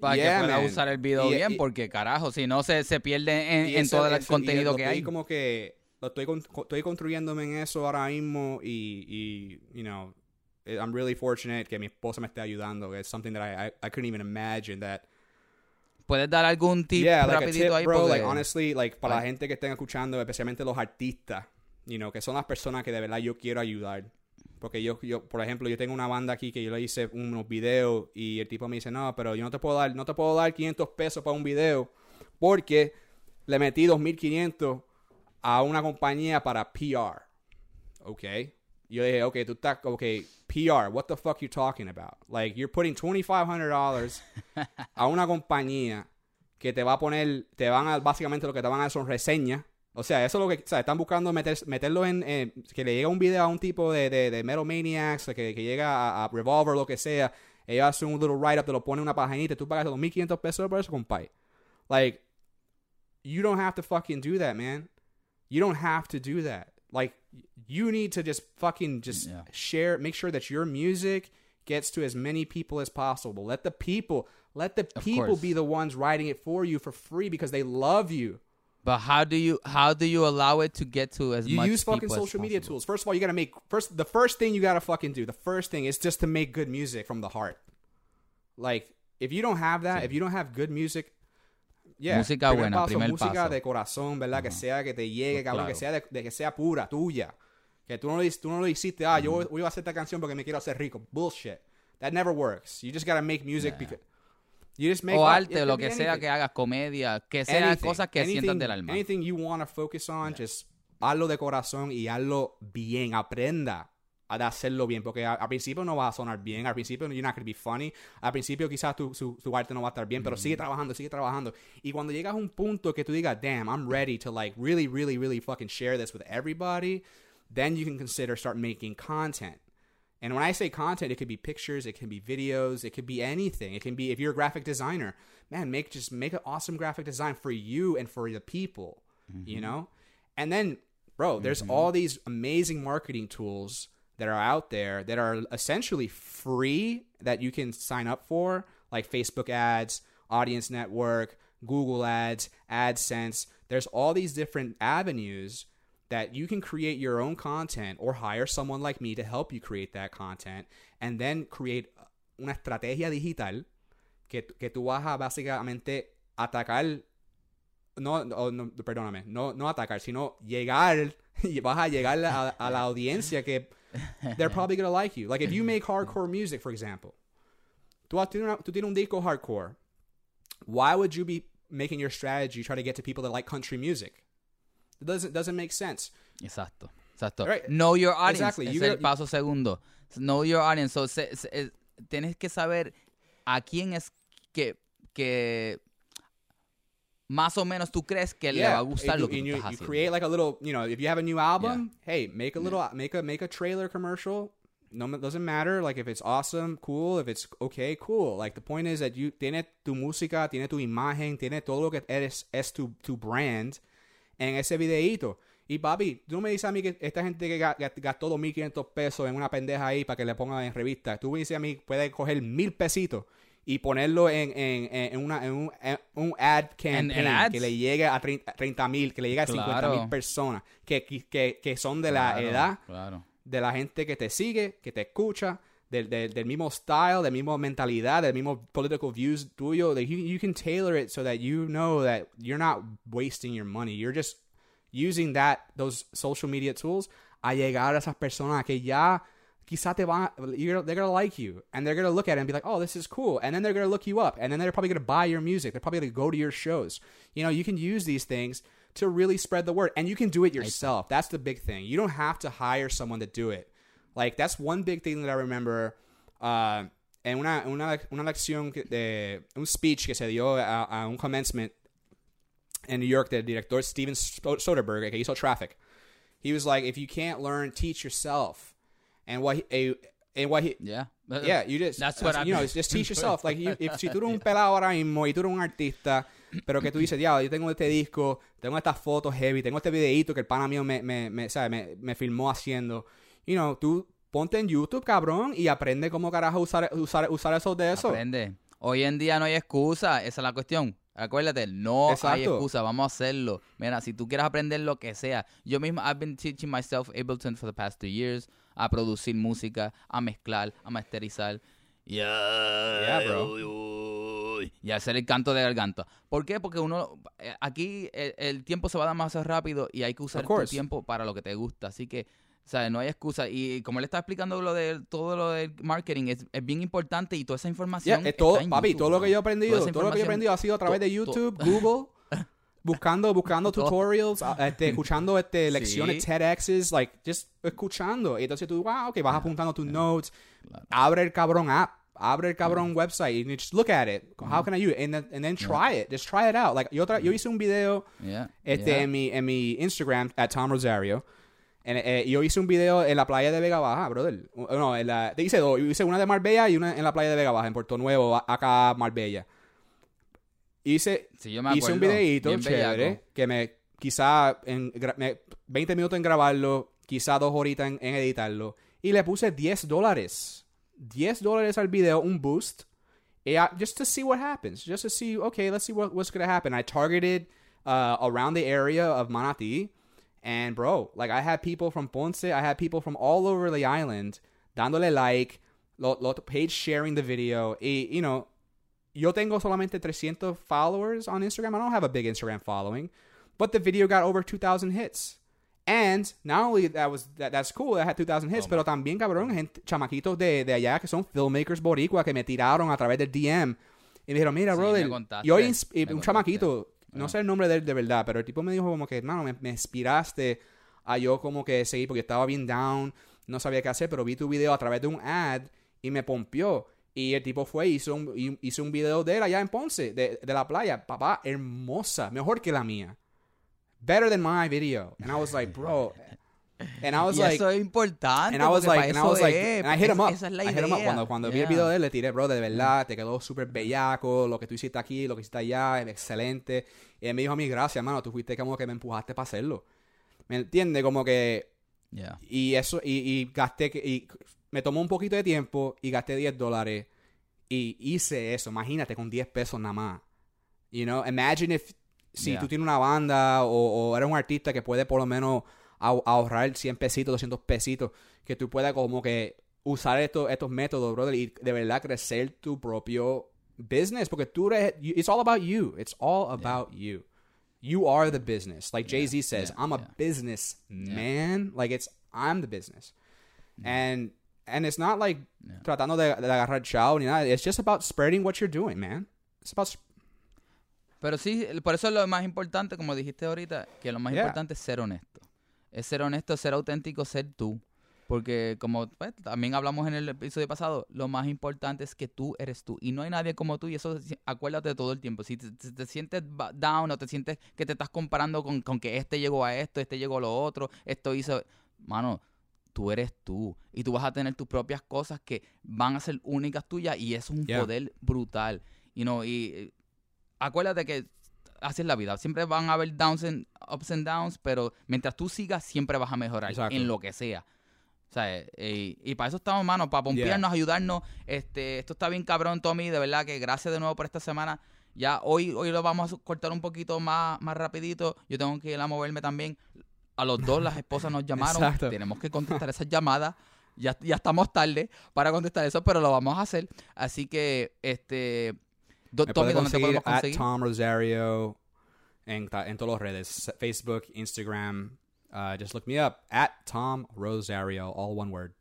Para Yeah, que pueda man. usar el video Y- bien, y- porque carajo, si no se, se pierde en, Y en todo el eso- y contenido lo que hay. como que lo estoy, con- estoy construyéndome en eso ahora mismo y, y, you know, eh, I'm really fortunate que mi esposa me esté ayudando. It's something that I, I, I couldn't even imagine that ¿Puedes dar algún tip yeah, like a rapidito tip, ahí? bro. Porque- Like honestly, like para la Ay. gente que estén escuchando, especialmente los artistas, you know, que son las personas que de verdad yo quiero ayudar. Porque yo, yo, por ejemplo, yo tengo una banda aquí que yo le hice unos videos y el tipo me dice, no, pero yo no te puedo dar, no te puedo dar 500 pesos para un video porque le metí 2.500 a una compañía para PR. Ok. Yo dije, ok, tú estás, ok, PR, what the fuck you talking about? Like, you're putting $2,500 [laughs] a una compañía que te va a poner, te van a, básicamente lo que te van a dar son reseñas. O sea, eso es lo que, o sea, están buscando meter, meterlo en, eh, que le llegue un video a un tipo de, de, de Metal Maniacs, que, que llega a, a Revolver, lo que sea. Ellos hacen un little write-up, te lo ponen en una paginita, tú pagas 2.500 pesos por eso, compadre. Like, you don't have to fucking do that, man. You don't have to do that. Like, you need to just fucking just Yeah. share, make sure that your music gets to as many people as possible. Let the people, let the Of people course. be the ones writing it for you for free because they love you. But how do you how do you allow it to get to as You much use fucking social media tools. First of all, you gotta make first the first thing you gotta fucking do. The first thing is just to make good music from the heart. Like if you don't have that, Sí. if you don't have good music, yeah, Música primer buena, paso, primer música paso. de corazón, ¿verdad? Que sea que te llegue, Pues cabrón, que claro. sea de, de que sea pura, tuya. Que tú no, tú no lo hiciste, ah, yo voy a hacer esta canción porque me quiero hacer rico. Bullshit. That never works. You just gotta make music Yeah. because you O arte, lo que sea que hagas, comedia, que sea Anything, cosas que sientan del alma. Anything you want to focus on, just hazlo de corazón y hazlo bien. Aprenda a hacerlo bien. Porque al principio no va a sonar bien. Al principio you're not going to be funny. Al principio quizás tu, su, tu arte no va a estar bien. Pero sigue trabajando, sigue trabajando. Y cuando llegas a un punto que tú digas, damn, I'm ready to like really, really, really fucking share this with everybody, then you can consider start making content. And when I say content, it could be pictures, it can be videos, it could be anything. It can be if you're a graphic designer, man, make just make an awesome graphic design for you and for the people, you mm-hmm. know? And then, bro, there's mm-hmm. all these amazing marketing tools that are out there that are essentially free that you can sign up for, like Facebook ads, Audience Network, Google ads, AdSense. There's all these different avenues that you can create your own content or hire someone like me to help you create that content and then create una estrategia digital que, que tú vas a básicamente atacar no, no, no, perdóname, no, no atacar, sino llegar [laughs] vas a llegar a, a la audiencia que they're probably gonna like you. Like if you make hardcore music, for example, tú, tienes tú tienes un disco hardcore, why would you be making your strategy try to get to people that like country music? It doesn't doesn't make sense. Exacto, exacto. Right. Know your audience. Exactly. Es You el paso segundo. Know your audience. So, se- se- es- tienes que saber a quién es que, que más o menos tú crees que le va a gustar and lo you, que tú you, estás you haciendo. create like a little, you know, if you have a new album, hey, make a little, make a make a trailer commercial. No, it doesn't matter. Like if it's awesome, cool. If it's okay, cool. Like the point is that you tiene tu música, tiene tu imagen, tiene todo lo que eres es tu tu brand en ese videíto. Y papi, tú me dices a mí que esta gente que ga- ga- gastó 2.500 pesos en una pendeja ahí para que le pongan en revista, tú me dices a mí puede coger mil pesitos y ponerlo en, en, en, una, en un, un ad campaign en ads. que le llegue a 30 mil, que le llegue a 50 mil Claro. personas que, que, que son de la Claro, edad Claro. de la gente que te sigue, que te escucha, del, del, del mismo style, del mismo mentalidad, del mismo political views tuyo. That you, you can tailor it so that you know that you're not wasting your money. You're just using that those social media tools a llegar a esas personas que ya quizá te van, you're, they're gonna like you, and they're gonna look at it and be like, oh, this is cool, and then they're gonna look you up, and then they're probably gonna buy your music. They're probably gonna go to your shows. You know, you can use these things to really spread the word. And you can do it yourself. That's the big thing. You don't have to hire someone to do it. Like, that's one big thing that I remember. Uh, en una, una, una lección de un speech que se dio a, a un commencement in New York del director Steven Soderbergh que hizo Traffic. He was like, if you can't learn, teach yourself. And what he, a, and what he, Yeah. yeah, you just That's what I you know, just teach [laughs] yourself. Like, you, if, si tú eres un pelado ahora mismo y tú eres un artista, pero que tú dices, ya, yo tengo este disco, tengo estas fotos heavy, tengo este videíto que el pana mío me, me, me, ¿sabe? me, me filmó haciendo. You know, tú ponte en YouTube, cabrón, y aprende cómo carajo usar, usar, usar eso de eso. Aprende. Hoy en día no hay excusa, esa es la cuestión. Acuérdate, no hay excusa, vamos a hacerlo. Mira, si tú quieres aprender lo que sea, yo mismo, I've been teaching myself Ableton for the past two years, a producir música, a mezclar, a masterizar. Yeah, bro. Y a hacer el canto de garganta. ¿Por qué? Porque uno, eh, aquí el, el tiempo se va demasiado rápido y hay que usar tu tiempo para lo que te gusta. Así que, ¿sabes? No hay excusa. Y como él está explicando lo de todo lo del marketing, es, es bien importante y toda esa Yeah, información. es todo, está en papi, YouTube, todo lo que yo he aprendido, todo lo que yo he aprendido ha sido a través de YouTube, Google, [laughs] buscando, buscando tutorials, este, escuchando este, Sí. lecciones TEDx's, like, just escuchando. Y entonces tú, wow, ok, vas apuntando tus notes, Claro. abre el cabrón app, abre el cabrón website, and you just look at it. How can I use it? And then, and then try it, just try it out. Like, yo, tra- yo hice un video Yeah, este, yeah. en, mi, en mi Instagram, at Tom Rosario. En- eh, yo hice un video en la playa de Vega Baja, brother. No, en la, te hice dos. Hice una de Marbella y una en la playa de Vega Baja, en Puerto Nuevo, acá Marbella. Hice, Sí, yo me hice un videito chévere bellaco. que me quizá en me- 20 minutos en grabarlo, quizá dos horitas en, en editarlo. Y le puse 10 dólares. 10 dólares al video, un boost. Uh, just to see what happens. Just to see, okay, let's see what, what's going to happen. I targeted uh, around the area of Manatí. And bro, like I had people from Ponce, I had people from all over the island dándole like, lo, lo- page sharing the video. Y, you know, yo tengo solamente 300 followers on Instagram. I don't have a big Instagram following, but the video got over 2,000 hits. And not only that was that, that's cool, that had 2,000 hits, oh pero también cabrón, gente, chamaquitos de, de allá que son filmmakers boricua que me tiraron a través del DM y me dijeron, mira, Sí, brother, me contaste, y hoy me un chamaquito, no Ah. sé el nombre de él de verdad, pero el tipo me dijo como que, hermano, me, me inspiraste a yo como que seguir porque estaba bien down, no sabía qué hacer, pero vi tu video a través de un ad y me pompió. Y el tipo fue y hizo un, hizo un video de él allá en Ponce, de, de la playa. Papá, hermosa, mejor que la mía. Better than my video. And I was like, bro. And I was y like, eso es importante. and I was like, and I was like, es, and I hit him up. Esa es la I hit him up. idea. Cuando, cuando vi el video de él, le tiré, bro, de verdad, te quedó súper bellaco, lo que tú hiciste aquí, lo que hiciste allá, excelente. Y él me dijo a mí, gracias, hermano, tú fuiste como que me empujaste para hacerlo. ¿Me entiendes? Como que Yeah. y eso, y, y gasté, que- y me tomó un poquito de tiempo y gasté 10 dólares y hice eso, imagínate, con 10 pesos nada más. You know, imagine if, si Yeah. tú tienes una banda o, o eres un artista que puede por lo menos ahor- ahorrar 100 pesitos, 200 pesitos, que tú puedas como que usar estos, estos métodos, brother, y de verdad crecer tu propio business, porque tú eres, it's all about you, it's all about you. You are the business. Like Jay Z says, yeah, I'm a yeah. business man. Like it's I'm the business. And and it's not like Yeah. tratando de, de agarrar chao ni nada. It's just about spreading what you're doing, man. It's about Pero sí, por eso es lo más importante, como dijiste ahorita, que lo más Yeah. importante es ser honesto. Es ser honesto, ser auténtico, ser tú. Porque como pues, también hablamos en el episodio pasado, lo más importante es que tú eres tú. Y no hay nadie como tú. Y eso acuérdate todo el tiempo. Si te, te- te sientes down o te sientes que te estás comparando con, con que este llegó a esto, este llegó a lo otro, esto hizo... Mano, tú eres tú. Y tú vas a tener tus propias cosas que van a ser únicas tuyas. Y eso es un Yeah. poder brutal. You know, y eh, acuérdate que así es la vida. Siempre van a haber downs and ups and downs, pero mientras tú sigas, siempre vas a mejorar Exacto. en lo que sea. O sea, eh, y, para eso estamos, mano, para pompearnos, ayudarnos. Este, esto está bien cabrón, Tommy. De verdad que gracias de nuevo por esta semana. Ya hoy, hoy lo vamos a cortar un poquito más, más rapidito. Yo tengo que ir a moverme también. A los dos las esposas nos [laughs] llamaron. Exacto. Tenemos que contestar esas llamadas. Ya, ya estamos tarde para contestar eso, pero lo vamos a hacer. Así que, este... do- me Tommy, puede ¿dónde te conseguir at? Tom Rosario en, todas las redes. Facebook, Instagram. Uh, just look me up at Tom Rosario, all one word.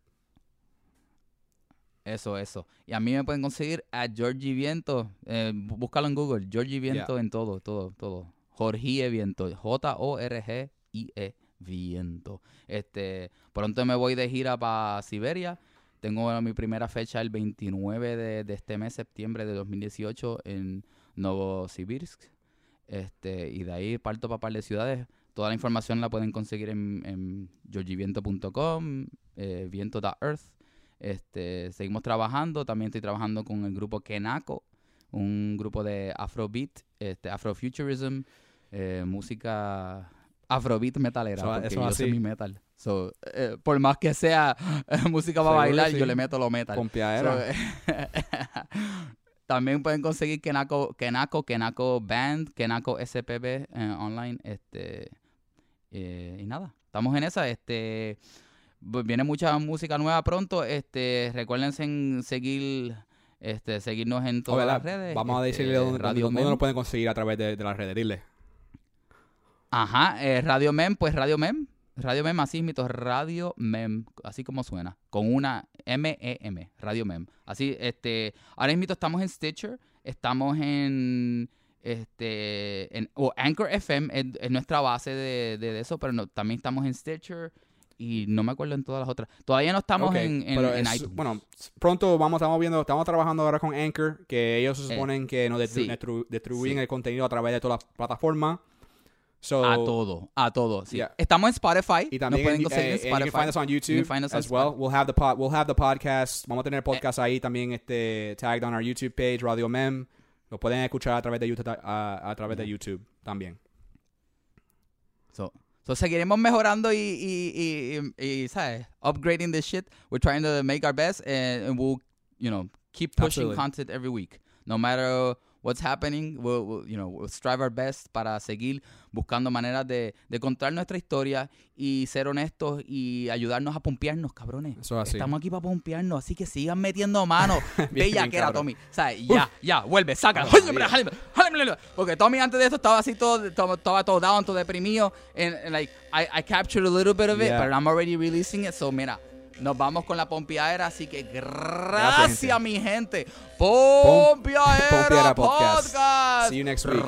Eso, eso. Y a mí me pueden conseguir a Georgie Viento. Eh, bú- búscalo en Google. Georgie Viento en todo, todo, todo. Jorge Viento. J-O-R-G-I-E Viento. Este, pronto me voy de gira para Siberia. Tengo mi primera fecha el 29 de, de este mes, septiembre de 2018, en Novosibirsk. Este, y de ahí parto para par de ciudades. Toda la información la pueden conseguir en, en georgiviento.com, eh, viento.earth. Este, seguimos trabajando. También estoy trabajando con el grupo Kenako, un grupo de Afrobeat, este, Afrofuturism, eh, música Afrobeat metalera. Eso- porque eso yo así. soy mi metal. So, eh, por más que sea [laughs] música para bailar, sí. yo le meto lo metal. So, [laughs] también pueden conseguir Kenako, Kenako, Kenako Band, Kenako SPB eh, online. Este, eh, y nada, estamos en esa. Este, v- viene mucha música nueva pronto. Este, recuérdense en seguir, este, seguirnos en todas las redes. Vamos a este, decirle dónde, Radio dónde lo pueden conseguir a través de, de las redes. Dile. Ajá, eh, Radio Mem, pues Radio Mem. Radio Mem, así Radio Mem, así como suena, con una M-E-M, Radio Mem. Así, este, ahora mismo estamos en Stitcher, estamos en, este, en, o Anchor FM, es, es nuestra base de, de- de eso, pero no, también estamos en Stitcher y no me acuerdo en todas las otras. Todavía no estamos en, en, pero en es- iTunes. Bueno, pronto vamos, estamos viendo, estamos trabajando ahora con Anchor, que ellos se Eh, suponen que nos distribuyen Sí. el contenido a través de todas las plataformas. So, a todo, a todo, sí. Yeah. Estamos en Spotify, Y nos también pueden en, conseguir eh, en and you can find us on YouTube find us on as well. We'll have the pod, we'll have the podcast. Vamos a tener podcast ahí también este tagged on our YouTube page, Radio Mem. Lo pueden escuchar a través de YouTube, a, a través de YouTube también. So, so seguiremos mejorando y, y, y, y, y, ¿sabes? Upgrading this shit. We're trying to make our best and, and we'll, you know, keep pushing Absolutely. content every week. No matter what's happening, we'll, we'll, you know, we'll strive our best para seguir buscando maneras de, de contar nuestra historia y ser honestos y ayudarnos a pompearnos, cabrones. Eso es así. Estamos aquí para pompearnos, así que sigan metiendo mano. [laughs] Bella que era. Tommy. O sea, ya, ya, vuelve, saca. Porque Tommy antes de esto estaba así todo, todo- estaba todo down, todo deprimido. And, and, like, I, I captured a little bit of it, Yeah. but I'm already releasing it. So, mira, nos vamos con la pompiadera, así que gracias, mi gente. Pompiadera Podcast. Podcast. See you next week.